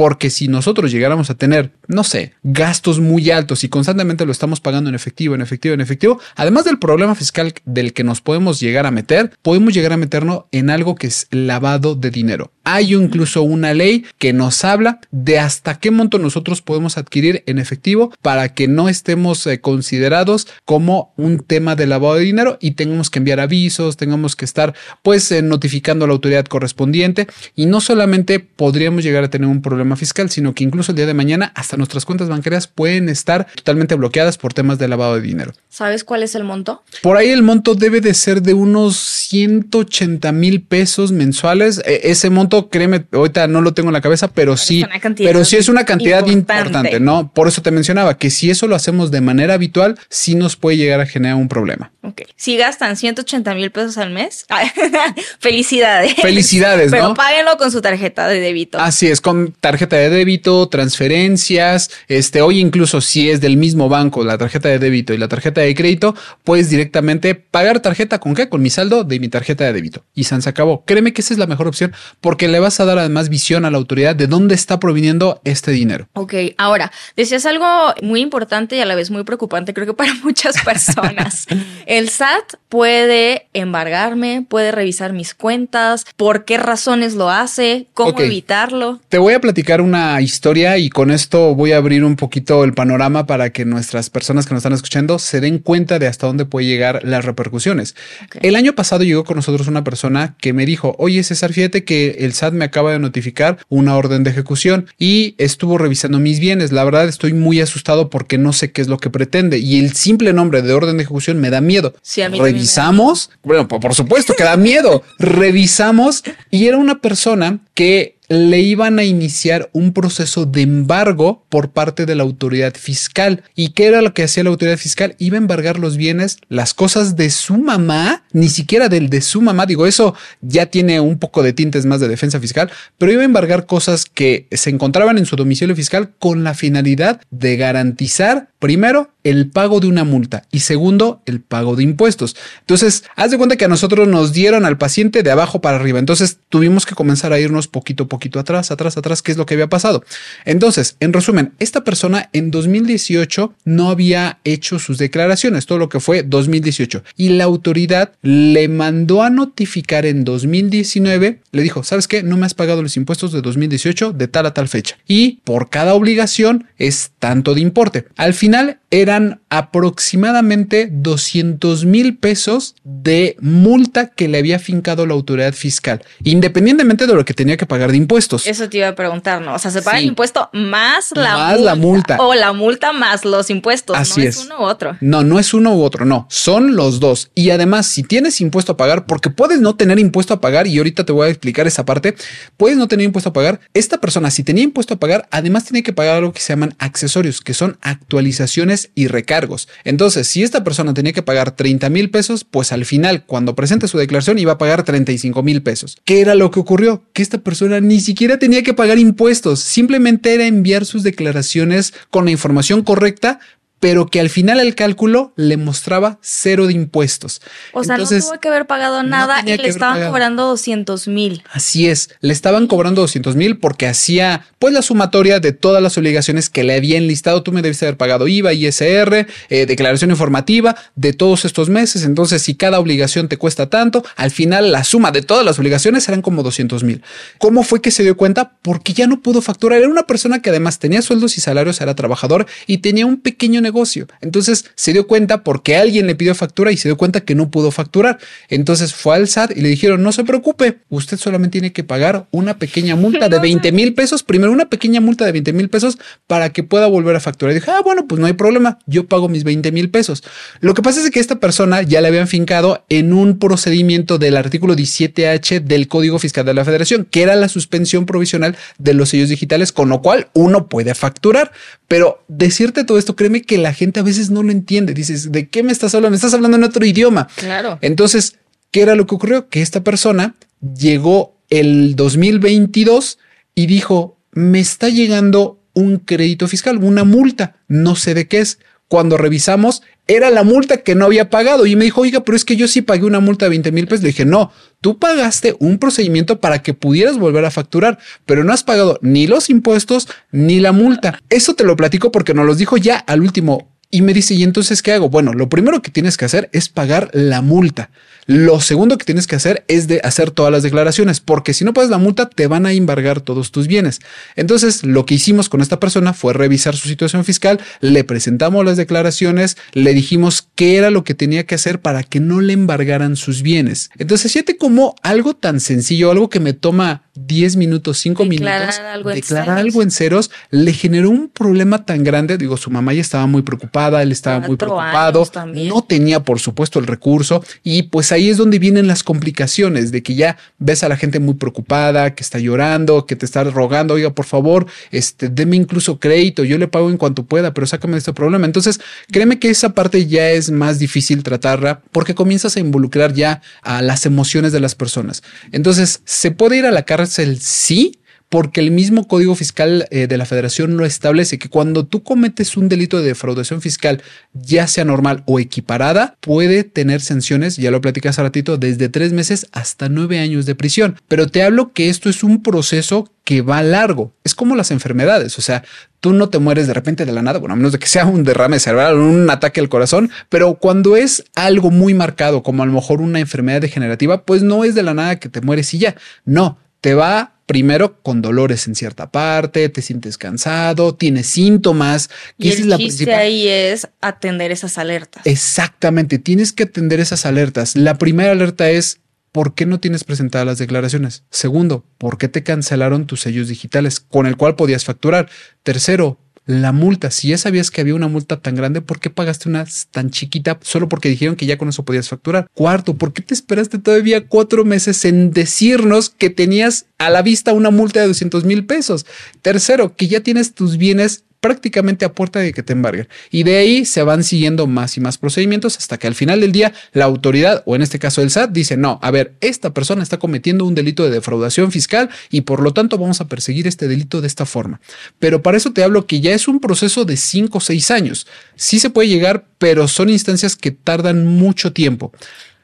Porque si nosotros llegáramos a tener, no sé, gastos muy altos y constantemente lo estamos pagando en efectivo, en efectivo, en efectivo, además del problema fiscal del que nos podemos llegar a meter, podemos llegar a meternos en algo que es lavado de dinero. Hay incluso una ley que nos habla de hasta qué monto nosotros podemos adquirir en efectivo para que no estemos eh, considerados como un tema de lavado de dinero y tengamos que enviar avisos, tengamos que estar pues eh, notificando a la autoridad correspondiente y no solamente podríamos llegar a tener un problema fiscal, sino que incluso el día de mañana hasta nuestras cuentas bancarias pueden estar totalmente bloqueadas por temas de lavado de dinero. ¿Sabes cuál es el monto? Por ahí el monto debe de ser de unos 180 mil pesos mensuales. E, ese monto, créeme, ahorita no lo tengo en la cabeza, pero, sí, pero sí es una cantidad importante. ¿no? Por eso te mencionaba que si eso lo hacemos de manera habitual, sí nos puede llegar a generar un problema. Ok. Si gastan 180 mil pesos al mes, (laughs) felicidades. Felicidades, Pero páguenlo con su tarjeta de débito. Así es, con tarjeta de débito, transferencias, este, hoy incluso si es del mismo banco, la tarjeta de débito y la tarjeta de crédito, puedes directamente pagar tarjeta con qué? Con mi saldo de mi tarjeta de débito. Y se acabó. Créeme que esa es la mejor opción porque le vas a dar además visión a la autoridad de dónde está proviniendo este dinero. Ok, ahora, decías algo muy importante y a la vez muy preocupante, creo que para (laughs) muchas personas. El SAT puede embargarme, puede revisar mis cuentas, por qué razones lo hace, cómo evitarlo. Te voy a platicar una historia y con esto voy a abrir un poquito el panorama para que nuestras personas que nos están escuchando se den cuenta de hasta dónde puede llegar las repercusiones. El año pasado llegó con nosotros una persona que me dijo, oye César, fíjate que el SAT me acaba de notificar una orden de ejecución y estuvo revisando mis bienes. La verdad estoy muy asustado porque no sé qué es lo que pretende y el simple nombre de orden de ejecución me da miedo. Revisamos, bueno, por supuesto que da miedo. Revisamos y era una persona que le iban a iniciar un proceso de embargo por parte de la autoridad fiscal. ¿Y qué era lo que hacía la autoridad fiscal? Iba a embargar los bienes, las cosas de su mamá, ni siquiera del de su mamá. Digo, eso ya tiene un poco de tintes más de defensa fiscal, pero iba a embargar cosas que se encontraban en su domicilio fiscal con la finalidad de garantizar, primero, el pago de una multa y segundo, el pago de impuestos. Entonces, haz de cuenta que a nosotros nos dieron al paciente de abajo para arriba. Entonces, tuvimos que comenzar a irnos poquito a poquito atrás, atrás, atrás, qué es lo que había pasado. Entonces, en resumen, esta persona en 2018 no había hecho sus declaraciones, todo lo que fue 2018. Y la autoridad le mandó a notificar en 2019, le dijo, ¿sabes qué? No me has pagado los impuestos de 2018 de tal a tal fecha. Y por cada obligación es tanto de importe. Al final eran aproximadamente 200 mil pesos de multa que le había fincado la autoridad fiscal, independientemente de lo que tenía que pagar de impuestos. Eso te iba a preguntar, ¿no? O sea, se paga el impuesto más la, multa, la multa. O la multa más los impuestos. Así no es. uno u otro. No, no es uno u otro, no. Son los dos. Y además, si tienes impuesto a pagar, porque puedes no tener impuesto a pagar, y ahorita te voy a explicar esa parte, puedes no tener impuesto a pagar. Esta persona, si tenía impuesto a pagar, además tiene que pagar algo que se llaman accesorios, que son actualizaciones y recargos. Entonces, si esta persona tenía que pagar 30 mil pesos, pues al final, cuando presente su declaración, iba a pagar 35 mil pesos. ¿Qué era lo que ocurrió? Que esta persona ni siquiera tenía que pagar impuestos, simplemente era enviar sus declaraciones con la información correcta pero que al final el cálculo le mostraba cero de impuestos. O sea, no tuvo que haber pagado nada y le estaban cobrando 200 mil. Así es, le estaban cobrando 200 mil porque hacía pues la sumatoria de todas las obligaciones que le habían listado. Tú me debiste haber pagado IVA, ISR, eh, declaración informativa de todos estos meses. Entonces, si cada obligación te cuesta tanto, al final la suma de todas las obligaciones eran como 200 mil. ¿Cómo fue que se dio cuenta? Porque ya no pudo facturar. Era una persona que además tenía sueldos y salarios, era trabajador y tenía un pequeño negocio negocio. Entonces se dio cuenta porque alguien le pidió factura y se dio cuenta que no pudo facturar. Entonces fue al SAT y le dijeron, no se preocupe, usted solamente tiene que pagar una pequeña multa de (laughs) 20 mil pesos, primero una pequeña multa de 20 mil pesos para que pueda volver a facturar. Y dije, ah, bueno, pues no hay problema, yo pago mis 20 mil pesos. Lo que pasa es que esta persona ya le habían fincado en un procedimiento del artículo 17H del Código Fiscal de la Federación, que era la suspensión provisional de los sellos digitales, con lo cual uno puede facturar. Pero decirte todo esto, créeme que la gente a veces no lo entiende. Dices, ¿de qué me estás hablando? Me estás hablando en otro idioma. Claro. Entonces, ¿qué era lo que ocurrió? Que esta persona llegó el 2022 y dijo, me está llegando un crédito fiscal, una multa, no sé de qué es. Cuando revisamos, era la multa que no había pagado. Y me dijo, oiga, pero es que yo sí pagué una multa de 20 mil pesos. Le dije, no, tú pagaste un procedimiento para que pudieras volver a facturar, pero no has pagado ni los impuestos ni la multa. Eso te lo platico porque nos los dijo ya al último y me dice, ¿y entonces qué hago? Bueno, lo primero que tienes que hacer es pagar la multa. Lo segundo que tienes que hacer es de hacer todas las declaraciones, porque si no pagas la multa te van a embargar todos tus bienes. Entonces, lo que hicimos con esta persona fue revisar su situación fiscal, le presentamos las declaraciones, le dijimos qué era lo que tenía que hacer para que no le embargaran sus bienes. Entonces, siete como algo tan sencillo, algo que me toma 10 minutos, 5 minutos, algo declarar algo en ceros, le generó un problema tan grande. Digo, su mamá ya estaba muy preocupada, él estaba muy preocupado, no tenía, por supuesto, el recurso y pues ahí es donde vienen las complicaciones de que ya ves a la gente muy preocupada, que está llorando, que te está rogando, oiga, por favor, este, deme incluso crédito, yo le pago en cuanto pueda, pero sácame de este problema. Entonces, créeme que esa parte ya es más difícil tratarla porque comienzas a involucrar ya a las emociones de las personas. Entonces, se puede ir a la cárcel, sí, porque el mismo Código Fiscal eh, de la Federación lo establece que cuando tú cometes un delito de defraudación fiscal, ya sea normal o equiparada, puede tener sanciones, ya lo platicas hace ratito, desde tres meses hasta nueve años de prisión. Pero te hablo que esto es un proceso que va largo. Es como las enfermedades, o sea, tú no te mueres de repente de la nada, bueno, a menos de que sea un derrame cerebral un ataque al corazón, pero cuando es algo muy marcado, como a lo mejor una enfermedad degenerativa, pues no es de la nada que te mueres y ya. No, te va primero con dolores en cierta parte, te sientes cansado, tienes síntomas. Y el es la chiste ahí es atender esas alertas. Exactamente, tienes que atender esas alertas. La primera alerta es ¿por qué no tienes presentadas las declaraciones? Segundo, ¿por qué te cancelaron tus sellos digitales con el cual podías facturar? Tercero, la multa. Si ya sabías que había una multa tan grande, ¿por qué pagaste una tan chiquita solo porque dijeron que ya con eso podías facturar? Cuarto, ¿por qué te esperaste todavía cuatro meses en decirnos que tenías a la vista una multa de 200 mil pesos? Tercero, que ya tienes tus bienes prácticamente a puerta de que te embarguen. Y de ahí se van siguiendo más y más procedimientos hasta que al final del día la autoridad, o en este caso el SAT, dice, no, a ver, esta persona está cometiendo un delito de defraudación fiscal y por lo tanto vamos a perseguir este delito de esta forma. Pero para eso te hablo que ya es un proceso de 5 o 6 años. Sí se puede llegar, pero son instancias que tardan mucho tiempo.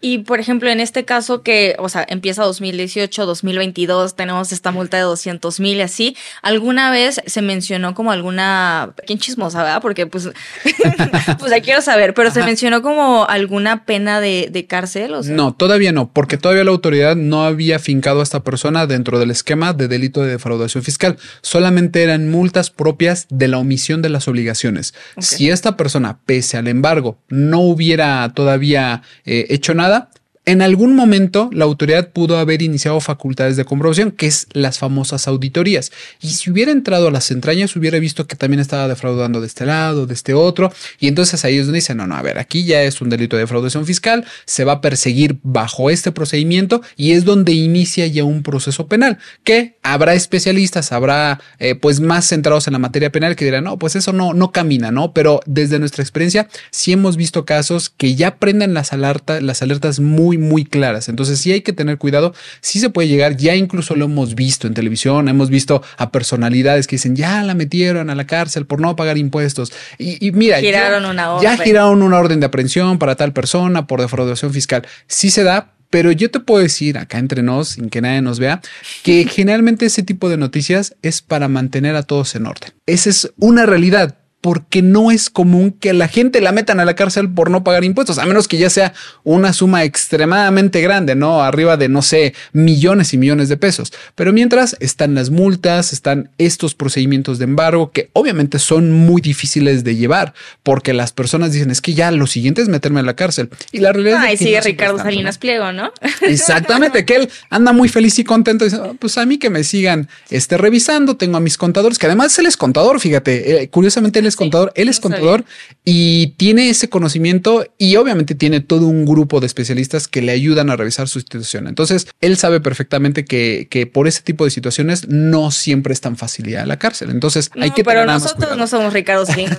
Y por ejemplo, en este caso que, o sea, empieza 2018, 2022, tenemos esta multa de 200 mil y así, ¿alguna vez se mencionó como alguna, quién chismosa, verdad? Porque pues, (laughs) pues ya quiero saber, pero se mencionó como alguna pena de, de cárcel? O No, todavía no, porque todavía la autoridad no había fincado a esta persona dentro del esquema de delito de defraudación fiscal. Solamente eran multas propias de la omisión de las obligaciones. Si esta persona, pese al embargo, no hubiera todavía eh, hecho nada, Oder? En algún momento la autoridad pudo haber iniciado facultades de comprobación, que es las famosas auditorías. Y si hubiera entrado a las entrañas, hubiera visto que también estaba defraudando de este lado, de este otro. Y entonces ahí es donde dicen, no, no, a ver, aquí ya es un delito de defraudación fiscal, se va a perseguir bajo este procedimiento y es donde inicia ya un proceso penal, que habrá especialistas, habrá eh, pues más centrados en la materia penal que dirán, no, pues eso no, no camina, ¿no? Pero desde nuestra experiencia sí hemos visto casos que ya prenden las alertas, las alertas muy muy, muy claras. Entonces sí hay que tener cuidado, sí se puede llegar, ya incluso lo hemos visto en televisión, hemos visto a personalidades que dicen, ya la metieron a la cárcel por no pagar impuestos. Y, mira, giraron ya, una orden. ya giraron una orden de aprehensión para tal persona por defraudación fiscal. Sí se da, pero yo te puedo decir acá entre nos, sin que nadie nos vea, que (laughs) generalmente ese tipo de noticias es para mantener a todos en orden. Esa es una realidad porque no es común que la gente la metan a la cárcel por no pagar impuestos, a menos que ya sea una suma extremadamente grande, ¿no? Arriba de, no sé, millones y millones de pesos. Pero mientras están las multas, están estos procedimientos de embargo que obviamente son muy difíciles de llevar, porque las personas dicen, es que ya lo siguiente es meterme a la cárcel. Y la realidad es que... sigue Ricardo Salinas Pliego, ¿no? (laughs) Exactamente, que él anda muy feliz y contento. Dice, ah, pues a mí que me sigan este, revisando, tengo a mis contadores, que además él es contador, fíjate, eh, curiosamente él es contador, él es contador y tiene ese conocimiento y obviamente tiene todo un grupo de especialistas que le ayudan a revisar su institución. Entonces, él sabe perfectamente que, que por ese tipo de situaciones no siempre es tan fácil ir a la cárcel. Entonces, hay que Pero nosotros no somos Ricardo Salinas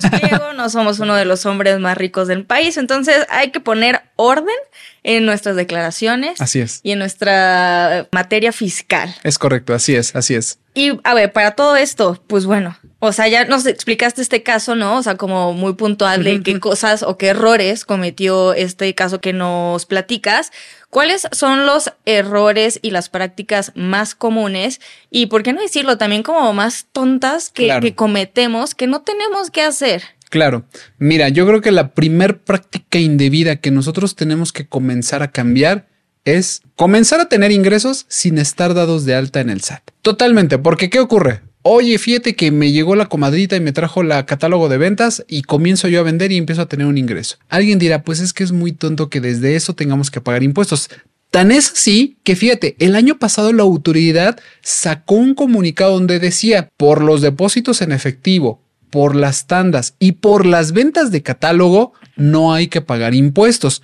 no somos uno de los hombres más ricos del país. Entonces, hay que poner orden en nuestras declaraciones. Así es. Y en nuestra materia fiscal. Es correcto, así es, así es. Y a ver, para todo esto, pues bueno, o sea, ya nos explicaste este caso, ¿no? O sea, como muy puntual de qué cosas o qué errores cometió este caso que nos platicas. ¿Cuáles son los errores y las prácticas más comunes? Y por qué no decirlo también como más tontas que, que cometemos que no tenemos que hacer. Claro, mira, yo creo que la primer práctica indebida que nosotros tenemos que comenzar a cambiar es comenzar a tener ingresos sin estar dados de alta en el SAT. Totalmente, porque ¿qué ocurre? Oye, fíjate que me llegó la comadrita y me trajo la catálogo de ventas y comienzo yo a vender y empiezo a tener un ingreso. Alguien dirá, pues es que es muy tonto que desde eso tengamos que pagar impuestos. Tan es así que fíjate, el año pasado la autoridad sacó un comunicado donde decía, por los depósitos en efectivo, por las tandas y por las ventas de catálogo, no hay que pagar impuestos.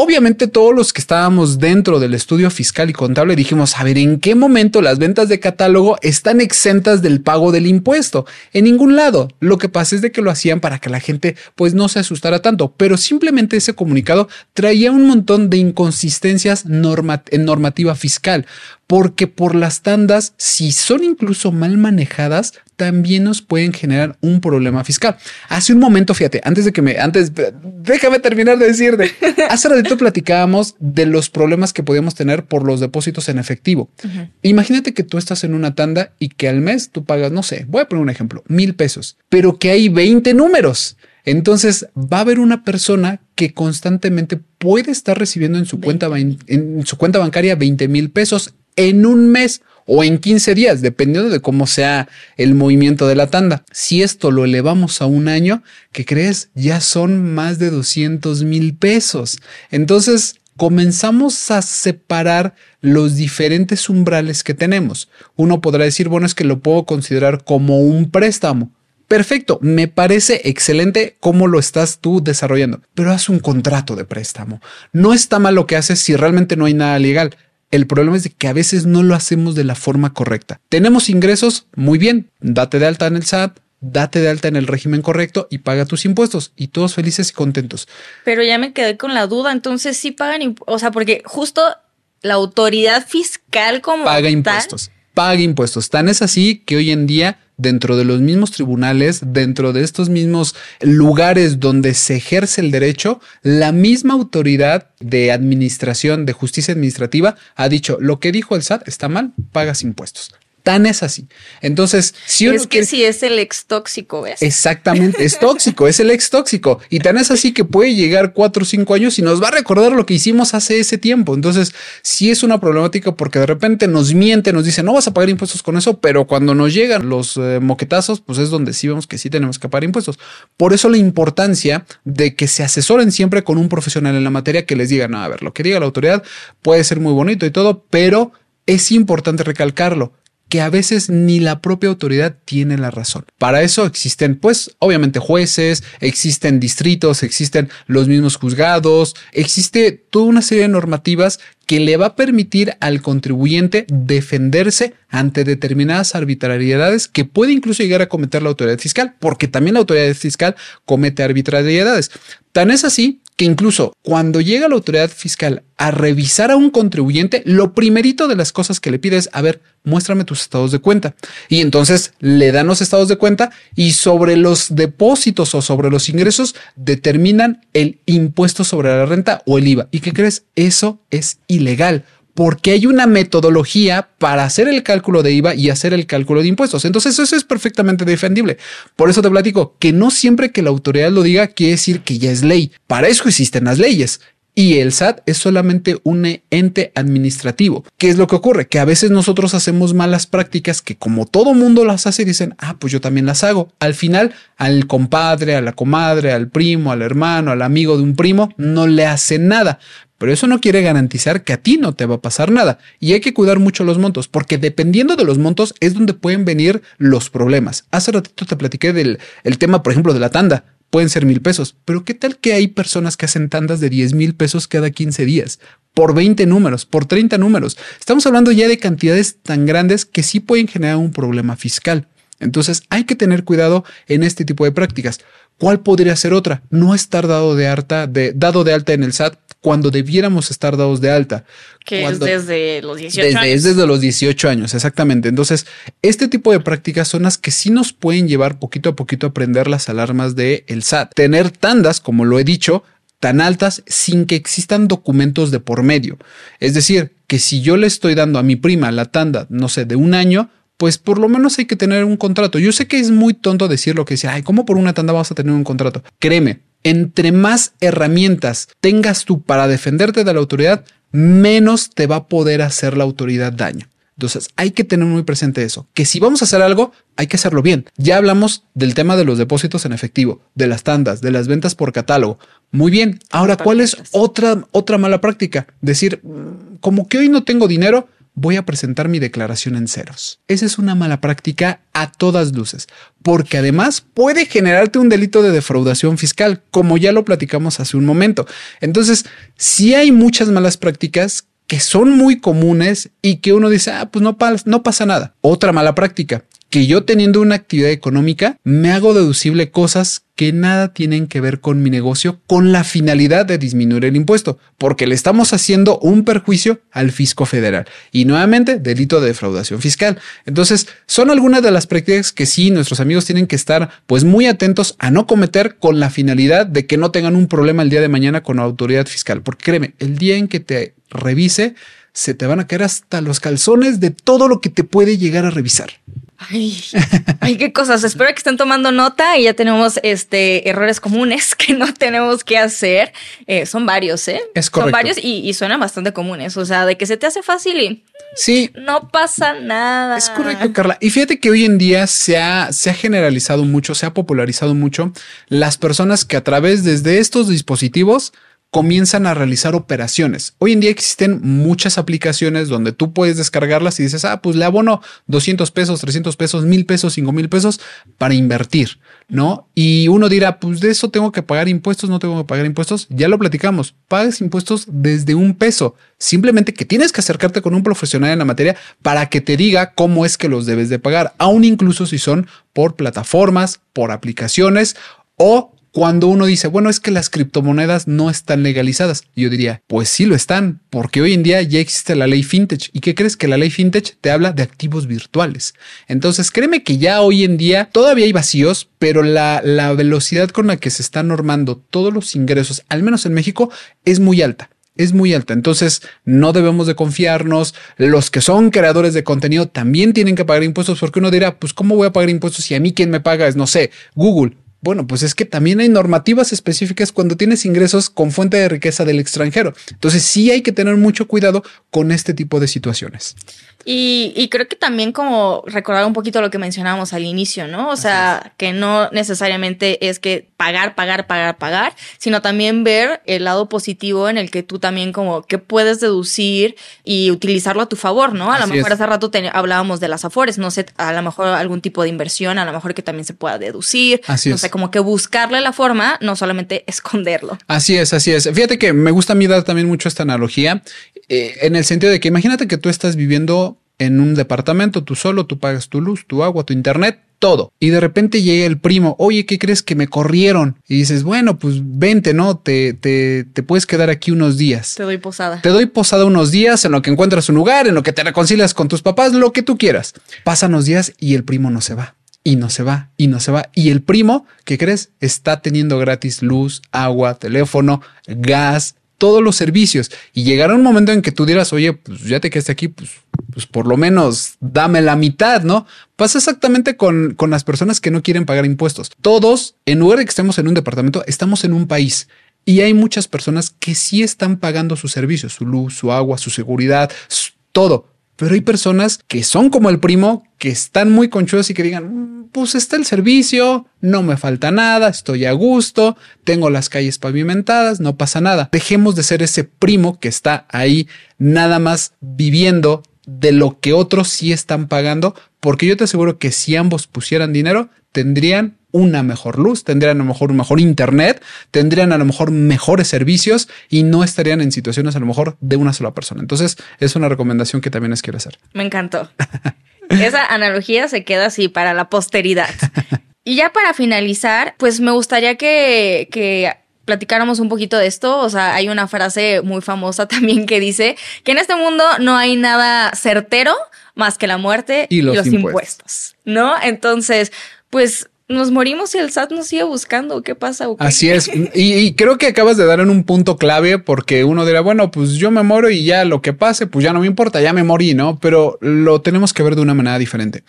Obviamente todos los que estábamos dentro del estudio fiscal y contable dijimos, a ver, ¿en qué momento las ventas de catálogo están exentas del pago del impuesto? En ningún lado. Lo que pasa es de que lo hacían para que la gente pues no se asustara tanto, pero simplemente ese comunicado traía un montón de inconsistencias en normativa fiscal, porque por las tandas, si son incluso mal manejadas, también nos pueden generar un problema fiscal. Hace un momento, fíjate, antes de que me, antes, déjame terminar de decirte, (laughs) hace ratito platicábamos de los problemas que podíamos tener por los depósitos en efectivo. Imagínate que tú estás en una tanda y que al mes tú pagas, no sé, voy a poner un ejemplo, mil pesos, pero que hay 20 números. Entonces va a haber una persona que constantemente puede estar recibiendo en su, cuenta, en su cuenta bancaria 20 mil pesos en un mes o en 15 días, dependiendo de cómo sea el movimiento de la tanda. Si esto lo elevamos a un año, ¿qué crees? Ya son más de 200 mil pesos. Entonces, comenzamos a separar los diferentes umbrales que tenemos. Uno podrá decir, bueno, es que lo puedo considerar como un préstamo. Perfecto, me parece excelente cómo lo estás tú desarrollando, pero haz un contrato de préstamo. No está mal lo que haces si realmente no hay nada legal. El problema es de que a veces no lo hacemos de la forma correcta. Tenemos ingresos, muy bien, date de alta en el SAT, date de alta en el régimen correcto y paga tus impuestos y todos felices y contentos. Pero ya me quedé con la duda, entonces sí pagan, o sea, porque justo la autoridad fiscal como paga impuestos, paga impuestos. Tan es así que hoy en día dentro de los mismos tribunales, dentro de estos mismos lugares donde se ejerce el derecho, la misma autoridad de administración, de justicia administrativa, ha dicho, lo que dijo el SAT está mal, pagas impuestos. Tan es así. Entonces, si uno Es que si es el ex tóxico, ¿ves? Exactamente, es tóxico, es el ex tóxico. Y tan es así que puede llegar cuatro o cinco años y nos va a recordar lo que hicimos hace ese tiempo. Entonces, sí es una problemática porque de repente nos miente, nos dice, no vas a pagar impuestos con eso, pero cuando nos llegan los eh, moquetazos, pues es donde sí vemos que sí tenemos que pagar impuestos. Por eso la importancia de que se asesoren siempre con un profesional en la materia que les diga, no, a ver, lo que diga la autoridad puede ser muy bonito y todo, pero es importante recalcarlo que a veces ni la propia autoridad tiene la razón. Para eso existen, pues, obviamente jueces, existen distritos, existen los mismos juzgados, existe toda una serie de normativas que le va a permitir al contribuyente defenderse ante determinadas arbitrariedades que puede incluso llegar a cometer la autoridad fiscal, porque también la autoridad fiscal comete arbitrariedades. Tan es así que incluso cuando llega la autoridad fiscal a revisar a un contribuyente, lo primerito de las cosas que le pide es, a ver, muéstrame tus estados de cuenta. Y entonces le dan los estados de cuenta y sobre los depósitos o sobre los ingresos determinan el impuesto sobre la renta o el IVA. ¿Y qué crees? Eso es ilegal porque hay una metodología para hacer el cálculo de IVA y hacer el cálculo de impuestos. Entonces eso es perfectamente defendible. Por eso te platico que no siempre que la autoridad lo diga quiere decir que ya es ley. Para eso existen las leyes. Y el SAT es solamente un ente administrativo. ¿Qué es lo que ocurre? Que a veces nosotros hacemos malas prácticas que como todo mundo las hace, dicen, ah, pues yo también las hago. Al final, al compadre, a la comadre, al primo, al hermano, al amigo de un primo, no le hace nada. Pero eso no quiere garantizar que a ti no te va a pasar nada. Y hay que cuidar mucho los montos, porque dependiendo de los montos es donde pueden venir los problemas. Hace ratito te platiqué del el tema, por ejemplo, de la tanda. Pueden ser mil pesos, pero ¿qué tal que hay personas que hacen tandas de 10 mil pesos cada 15 días? Por 20 números, por 30 números. Estamos hablando ya de cantidades tan grandes que sí pueden generar un problema fiscal. Entonces hay que tener cuidado en este tipo de prácticas. ¿Cuál podría ser otra? No estar dado de alta, de, dado de alta en el SAT cuando debiéramos estar dados de alta. Que es desde los 18 años. Es desde los 18 años, exactamente. Entonces, este tipo de prácticas son las que sí nos pueden llevar poquito a poquito a aprender las alarmas del el SAT. Tener tandas, como lo he dicho, tan altas sin que existan documentos de por medio. Es decir, que si yo le estoy dando a mi prima la tanda, no sé, de un año, pues por lo menos hay que tener un contrato. Yo sé que es muy tonto decir lo que dice, ay, ¿cómo por una tanda vas a tener un contrato? Créeme, entre más herramientas tengas tú para defenderte de la autoridad, menos te va a poder hacer la autoridad daño. Entonces hay que tener muy presente eso, que si vamos a hacer algo, hay que hacerlo bien. Ya hablamos del tema de los depósitos en efectivo, de las tandas, de las ventas por catálogo. Muy bien. Ahora, ¿cuál es otra, otra mala práctica? Decir, mm, como que hoy no tengo dinero, voy a presentar mi declaración en ceros. Esa es una mala práctica a todas luces, porque además puede generarte un delito de defraudación fiscal, como ya lo platicamos hace un momento. Entonces, si hay muchas malas prácticas que son muy comunes y que uno dice, ah, pues no, no pasa nada. Otra mala práctica, que yo teniendo una actividad económica me hago deducible cosas que nada tienen que ver con mi negocio con la finalidad de disminuir el impuesto, porque le estamos haciendo un perjuicio al fisco federal y nuevamente delito de defraudación fiscal. Entonces, son algunas de las prácticas que sí nuestros amigos tienen que estar pues muy atentos a no cometer con la finalidad de que no tengan un problema el día de mañana con la autoridad fiscal, porque créeme, el día en que te revise, se te van a caer hasta los calzones de todo lo que te puede llegar a revisar. Ay, ay, qué cosas. Espero que estén tomando nota y ya tenemos este errores comunes (laughs) que no tenemos que hacer. Eh, son varios, ¿eh? Es correcto. Son varios y, suenan bastante comunes. O sea, de que se te hace fácil y sí, no pasa nada. Es correcto, Carla. Y fíjate que hoy en día se ha, se ha generalizado mucho, se ha popularizado mucho las personas que a través desde estos dispositivos comienzan a realizar operaciones. Hoy en día existen muchas aplicaciones donde tú puedes descargarlas y dices, ah, pues le abono 200 pesos, 300 pesos, 1000 pesos, 5000 pesos para invertir, ¿no? Y uno dirá, pues de eso tengo que pagar impuestos, no tengo que pagar impuestos. Ya lo platicamos, pagas impuestos desde un peso. Simplemente que tienes que acercarte con un profesional en la materia para que te diga cómo es que los debes de pagar, aun incluso si son por plataformas, por aplicaciones o cuando uno dice, bueno, es que las criptomonedas no están legalizadas, yo diría, pues sí lo están, porque hoy en día ya existe la ley fintech. ¿Y qué crees que la ley fintech te habla de activos virtuales? Entonces, créeme que ya hoy en día todavía hay vacíos, pero la, la velocidad con la que se están normando todos los ingresos, al menos en México, es muy alta es muy alta. Entonces, no debemos de confiarnos. Los que son creadores de contenido también tienen que pagar impuestos porque uno dirá, pues, ¿cómo voy a pagar impuestos si a mí quien me paga es, no sé, Google? Bueno, pues es que también hay normativas específicas cuando tienes ingresos con fuente de riqueza del extranjero. Entonces sí hay que tener mucho cuidado con este tipo de situaciones. Y, creo que también como recordar un poquito lo que mencionábamos al inicio, ¿no? O sea, que no necesariamente es que pagar, pagar, pagar, pagar, sino también ver el lado positivo en el que tú también como que puedes deducir y utilizarlo a tu favor, ¿no? A lo mejor hace rato hablábamos de las afores, no sé, a lo mejor algún tipo de inversión, a lo mejor que también se pueda deducir. Así no sé, como que buscarle la forma, no solamente (laughs) esconderlo. Así es, así es. Fíjate que me gusta a mí dar también mucho esta analogía, eh, en el sentido de que imagínate que tú estás viviendo en un departamento, tú solo, tú pagas tu luz, tu agua, tu internet, todo. Y de repente llega el primo, oye, ¿qué crees que me corrieron? Y dices, bueno, pues vente, ¿no? Te, te, te puedes quedar aquí unos días. Te doy posada. Te doy posada unos días en lo que encuentras un lugar, en lo que te reconcilias con tus papás, lo que tú quieras. Pasan los días y el primo no se va. Y no se va, y no se va. Y el primo, ¿qué crees? Está teniendo gratis luz, agua, teléfono, gas, todos los servicios. Y llegará un momento en que tú dirás, oye, pues ya te quedaste aquí, pues, pues por lo menos dame la mitad, ¿no? Pasa exactamente con, con las personas que no quieren pagar impuestos. Todos, en lugar de que estemos en un departamento, estamos en un país. Y hay muchas personas que sí están pagando sus servicios, su luz, su agua, su seguridad, todo. Pero hay personas que son como el primo, que están muy conchudos y que digan, mm, pues está el servicio, no me falta nada, estoy a gusto, tengo las calles pavimentadas, no pasa nada. Dejemos de ser ese primo que está ahí nada más viviendo de lo que otros sí están pagando, porque yo te aseguro que si ambos pusieran dinero, tendrían una mejor luz, tendrían a lo mejor un mejor internet, tendrían a lo mejor mejores servicios y no estarían en situaciones a lo mejor de una sola persona. Entonces es una recomendación que también les quiero hacer. Me encantó. (laughs) Esa analogía se queda así para la posteridad. (laughs) Y ya para finalizar, pues me gustaría que, que platicáramos un poquito de esto. O sea, hay una frase muy famosa (laughs) también que dice que en este mundo no hay nada certero más que la muerte y los, impuestos. ¿no? Entonces, pues nos morimos y el SAT nos sigue buscando. ¿Qué pasa? Así es. (laughs) Y, creo que acabas de dar en un punto clave porque uno dirá, bueno, pues yo me muero y ya lo que pase, pues ya no me importa, ya me morí, ¿no? Pero lo tenemos que ver de una manera diferente.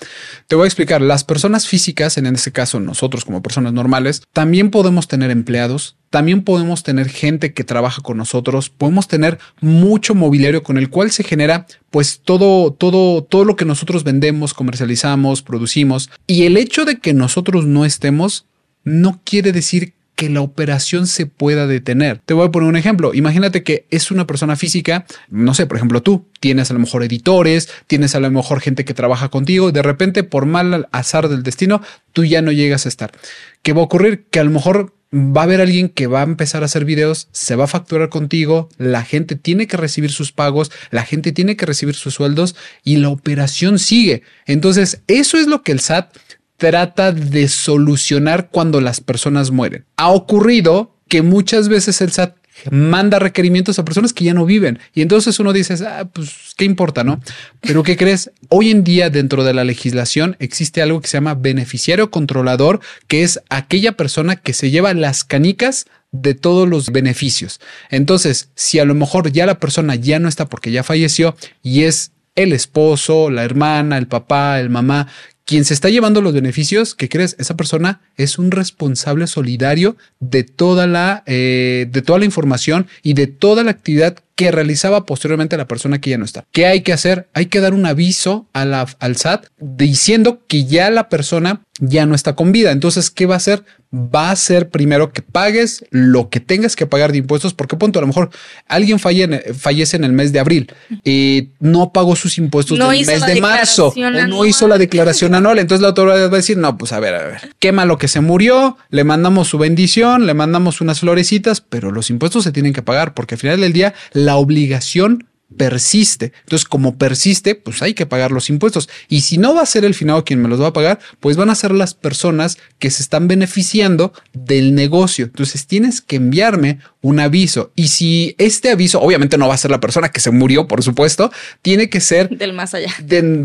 Te voy a explicar, las personas físicas, en este caso nosotros como personas normales, también podemos tener empleados, también podemos tener gente que trabaja con nosotros, podemos tener mucho mobiliario con el cual se genera pues todo, todo, todo lo que nosotros vendemos, comercializamos, producimos. Y el hecho de que nosotros no estemos no quiere decir que la operación se pueda detener. Te voy a poner un ejemplo. Imagínate que es una persona física, no sé, por ejemplo tú, tienes a lo mejor editores, tienes a lo mejor gente que trabaja contigo, de repente por mal azar del destino, tú ya no llegas a estar. ¿Qué va a ocurrir? Que a lo mejor va a haber alguien que va a empezar a hacer videos, se va a facturar contigo, la gente tiene que recibir sus pagos, la gente tiene que recibir sus sueldos y la operación sigue. Entonces, eso es lo que el SAT trata de solucionar cuando las personas mueren. Ha ocurrido que muchas veces el SAT manda requerimientos a personas que ya no viven. Y entonces uno dice, ah, pues, ¿qué importa, no? Pero ¿qué crees? Hoy en día dentro de la legislación existe algo que se llama beneficiario controlador, que es aquella persona que se lleva las canicas de todos los beneficios. Entonces, si a lo mejor ya la persona ya no está porque ya falleció y es el esposo, la hermana, el papá, el mamá, quien se está llevando los beneficios, ¿qué crees? Esa persona es un responsable solidario de toda la, eh, de toda la información y de toda la actividad que realizaba posteriormente la persona que ya no está. ¿Qué hay que hacer? Hay que dar un aviso a la, al SAT diciendo que ya la persona ya no está con vida. Entonces, ¿qué va a hacer? Va a ser primero que pagues lo que tengas que pagar de impuestos, porque punto, a lo mejor alguien fallece en el mes de abril y no pagó sus impuestos del mes de marzo o no hizo la declaración anual. Entonces la autoridad va a decir, no, pues a ver, a ver, qué malo que se murió, le mandamos su bendición, le mandamos unas florecitas, pero los impuestos se tienen que pagar porque al final del día la obligación persiste. Entonces, como persiste, pues hay que pagar los impuestos. Y si no va a ser el finado quien me los va a pagar, pues van a ser las personas que se están beneficiando del negocio. Entonces, tienes que enviarme un aviso. Y si este aviso, obviamente no va a ser la persona que se murió, por supuesto, tiene que ser del más allá.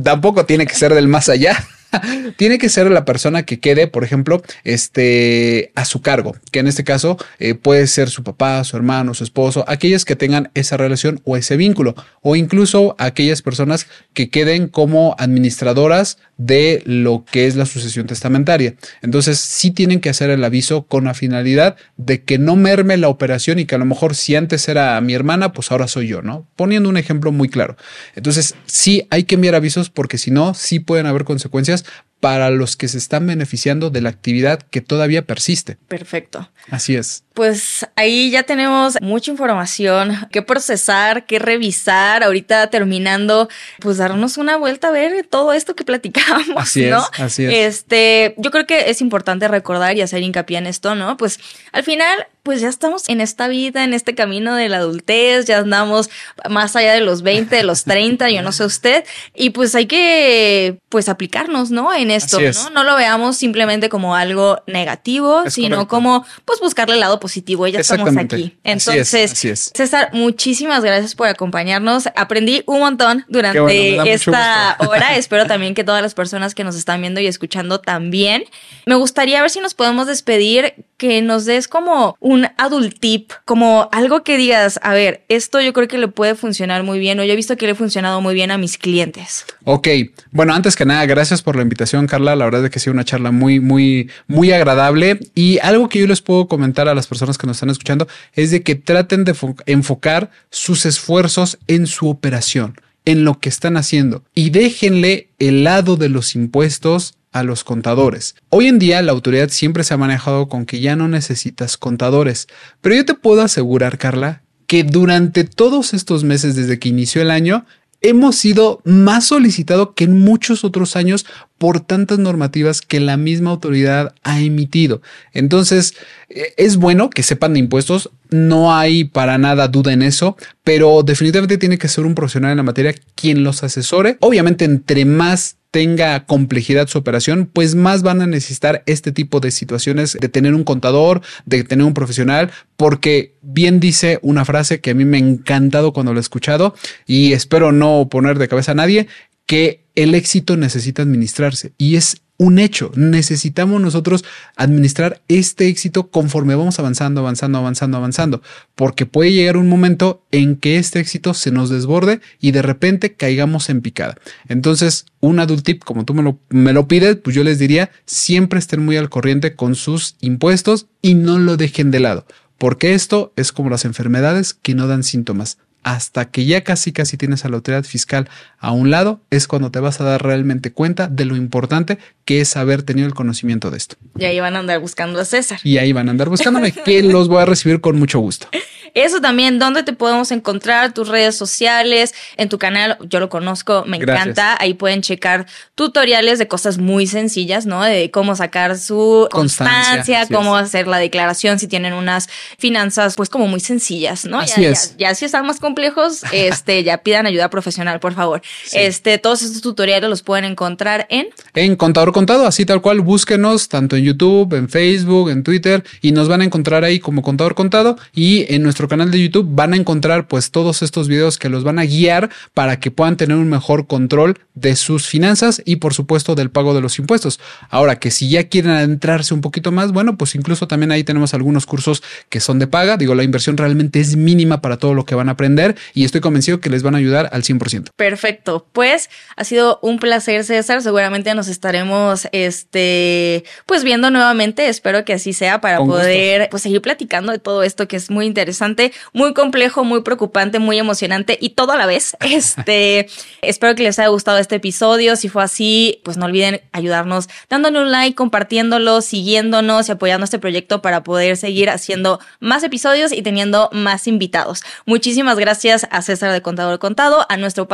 tampoco tiene que ser del más allá. (laughs) tiene que ser la persona que quede, por ejemplo, este, a su cargo, que en este caso eh, puede ser su papá, su hermano, su esposo, aquellas que tengan esa relación o ese vínculo, o incluso aquellas personas que queden como administradoras de lo que es la sucesión testamentaria. Entonces, sí tienen que hacer el aviso con la finalidad de que no merme la operación y que a lo mejor si antes era mi hermana, pues ahora soy yo, ¿no? Poniendo un ejemplo muy claro. Entonces, sí hay que enviar avisos porque si no, sí pueden haber consecuencias para los que se están beneficiando de la actividad que todavía persiste. Perfecto. Así es. Pues ahí ya tenemos mucha información que procesar, que revisar. Ahorita terminando, pues darnos una vuelta a ver todo esto que platicamos. Así es. Así es. Este, yo creo que es importante recordar y hacer hincapié en esto, ¿no? Pues al final pues ya estamos en esta vida, en este camino de la adultez, ya andamos más allá de los 20, de los (laughs) 30, yo no sé usted, y pues hay que pues aplicarnos, ¿no? En esto, ¿no? No lo veamos simplemente como algo negativo, sino como pues buscarle el lado positivo, ya estamos aquí. Entonces, César, muchísimas gracias por acompañarnos. Aprendí un montón durante esta hora. (laughs) Espero también que todas las personas que nos están viendo y escuchando también. Me gustaría ver si nos podemos despedir, que nos des como un adult tip, como algo que digas, a ver, esto yo creo que le puede funcionar muy bien o yo he visto que le ha funcionado muy bien a mis clientes. Ok, bueno, antes que nada, gracias por la invitación, Carla. La verdad es que ha sido una charla muy, muy, muy agradable y algo que yo les puedo comentar a las personas que nos están escuchando es de que traten de enfocar sus esfuerzos en su operación, en lo que están haciendo y déjenle el lado de los impuestos a los contadores. Hoy en día la autoridad siempre se ha manejado con que ya no necesitas contadores, pero yo te puedo asegurar, Carla, que durante todos estos meses desde que inició el año, hemos sido más solicitado que en muchos otros años por tantas normativas que la misma autoridad ha emitido. Entonces, eh, es bueno que sepan de impuestos, no hay para nada duda en eso, pero definitivamente tiene que ser un profesional en la materia quien los asesore. Obviamente, entre más tenga complejidad su operación, pues más van a necesitar este tipo de situaciones de tener un contador, de tener un profesional, porque bien dice una frase que a mí me ha encantado cuando lo he escuchado y espero no poner de cabeza a nadie, que el éxito necesita administrarse y es un hecho. Necesitamos nosotros administrar este éxito conforme vamos avanzando, avanzando, avanzando, avanzando, porque puede llegar un momento en que este éxito se nos desborde y de repente caigamos en picada. Entonces, un adult tip, como tú me lo, me lo pides, pues yo les diría, siempre estén muy al corriente con sus impuestos y no lo dejen de lado, porque esto es como las enfermedades que no dan síntomas hasta que ya casi casi tienes a la autoridad fiscal a un lado, es cuando te vas a dar realmente cuenta de lo importante que es haber tenido el conocimiento de esto. Y ahí van a andar buscando a César. Y ahí van a andar buscándome, que (laughs) los voy a recibir con mucho gusto. Eso también, ¿dónde te podemos encontrar? Tus redes sociales, en tu canal, yo lo conozco, me encanta. Ahí pueden checar tutoriales de cosas muy sencillas, ¿no? De cómo sacar su constancia, cómo hacer la declaración, si tienen unas finanzas, pues como muy sencillas, ¿no? Así ya, es. Ya, si están más complejos, (laughs) este, ya pidan ayuda profesional, por favor. Este, todos estos tutoriales los pueden encontrar en... En Contador Contado, así tal cual, búsquenos tanto en YouTube, en Facebook, en Twitter, y nos van a encontrar ahí como Contador Contado y en nuestro canal de YouTube van a encontrar pues todos estos videos que los van a guiar para que puedan tener un mejor control de sus finanzas y por supuesto del pago de los impuestos. Ahora que si ya quieren adentrarse un poquito más, bueno, pues incluso también ahí tenemos algunos cursos que son de paga. Digo, la inversión realmente es mínima para todo lo que van a aprender y estoy convencido que les van a ayudar al 100%. Perfecto. Pues ha sido un placer, César. Seguramente nos estaremos este pues viendo nuevamente. Espero que así sea para poder pues seguir platicando de todo esto que es muy interesante, muy complejo, muy preocupante, muy emocionante y todo a la vez. (laughs) Este, espero que les haya gustado este episodio. Si fue así, pues no olviden ayudarnos dándole un like, compartiéndolo, siguiéndonos y apoyando este proyecto para poder seguir haciendo más episodios y teniendo más invitados. Muchísimas gracias a César de Contador Contado, a nuestro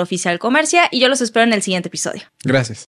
oficial Comercia y yo los espero en el siguiente episodio. Gracias.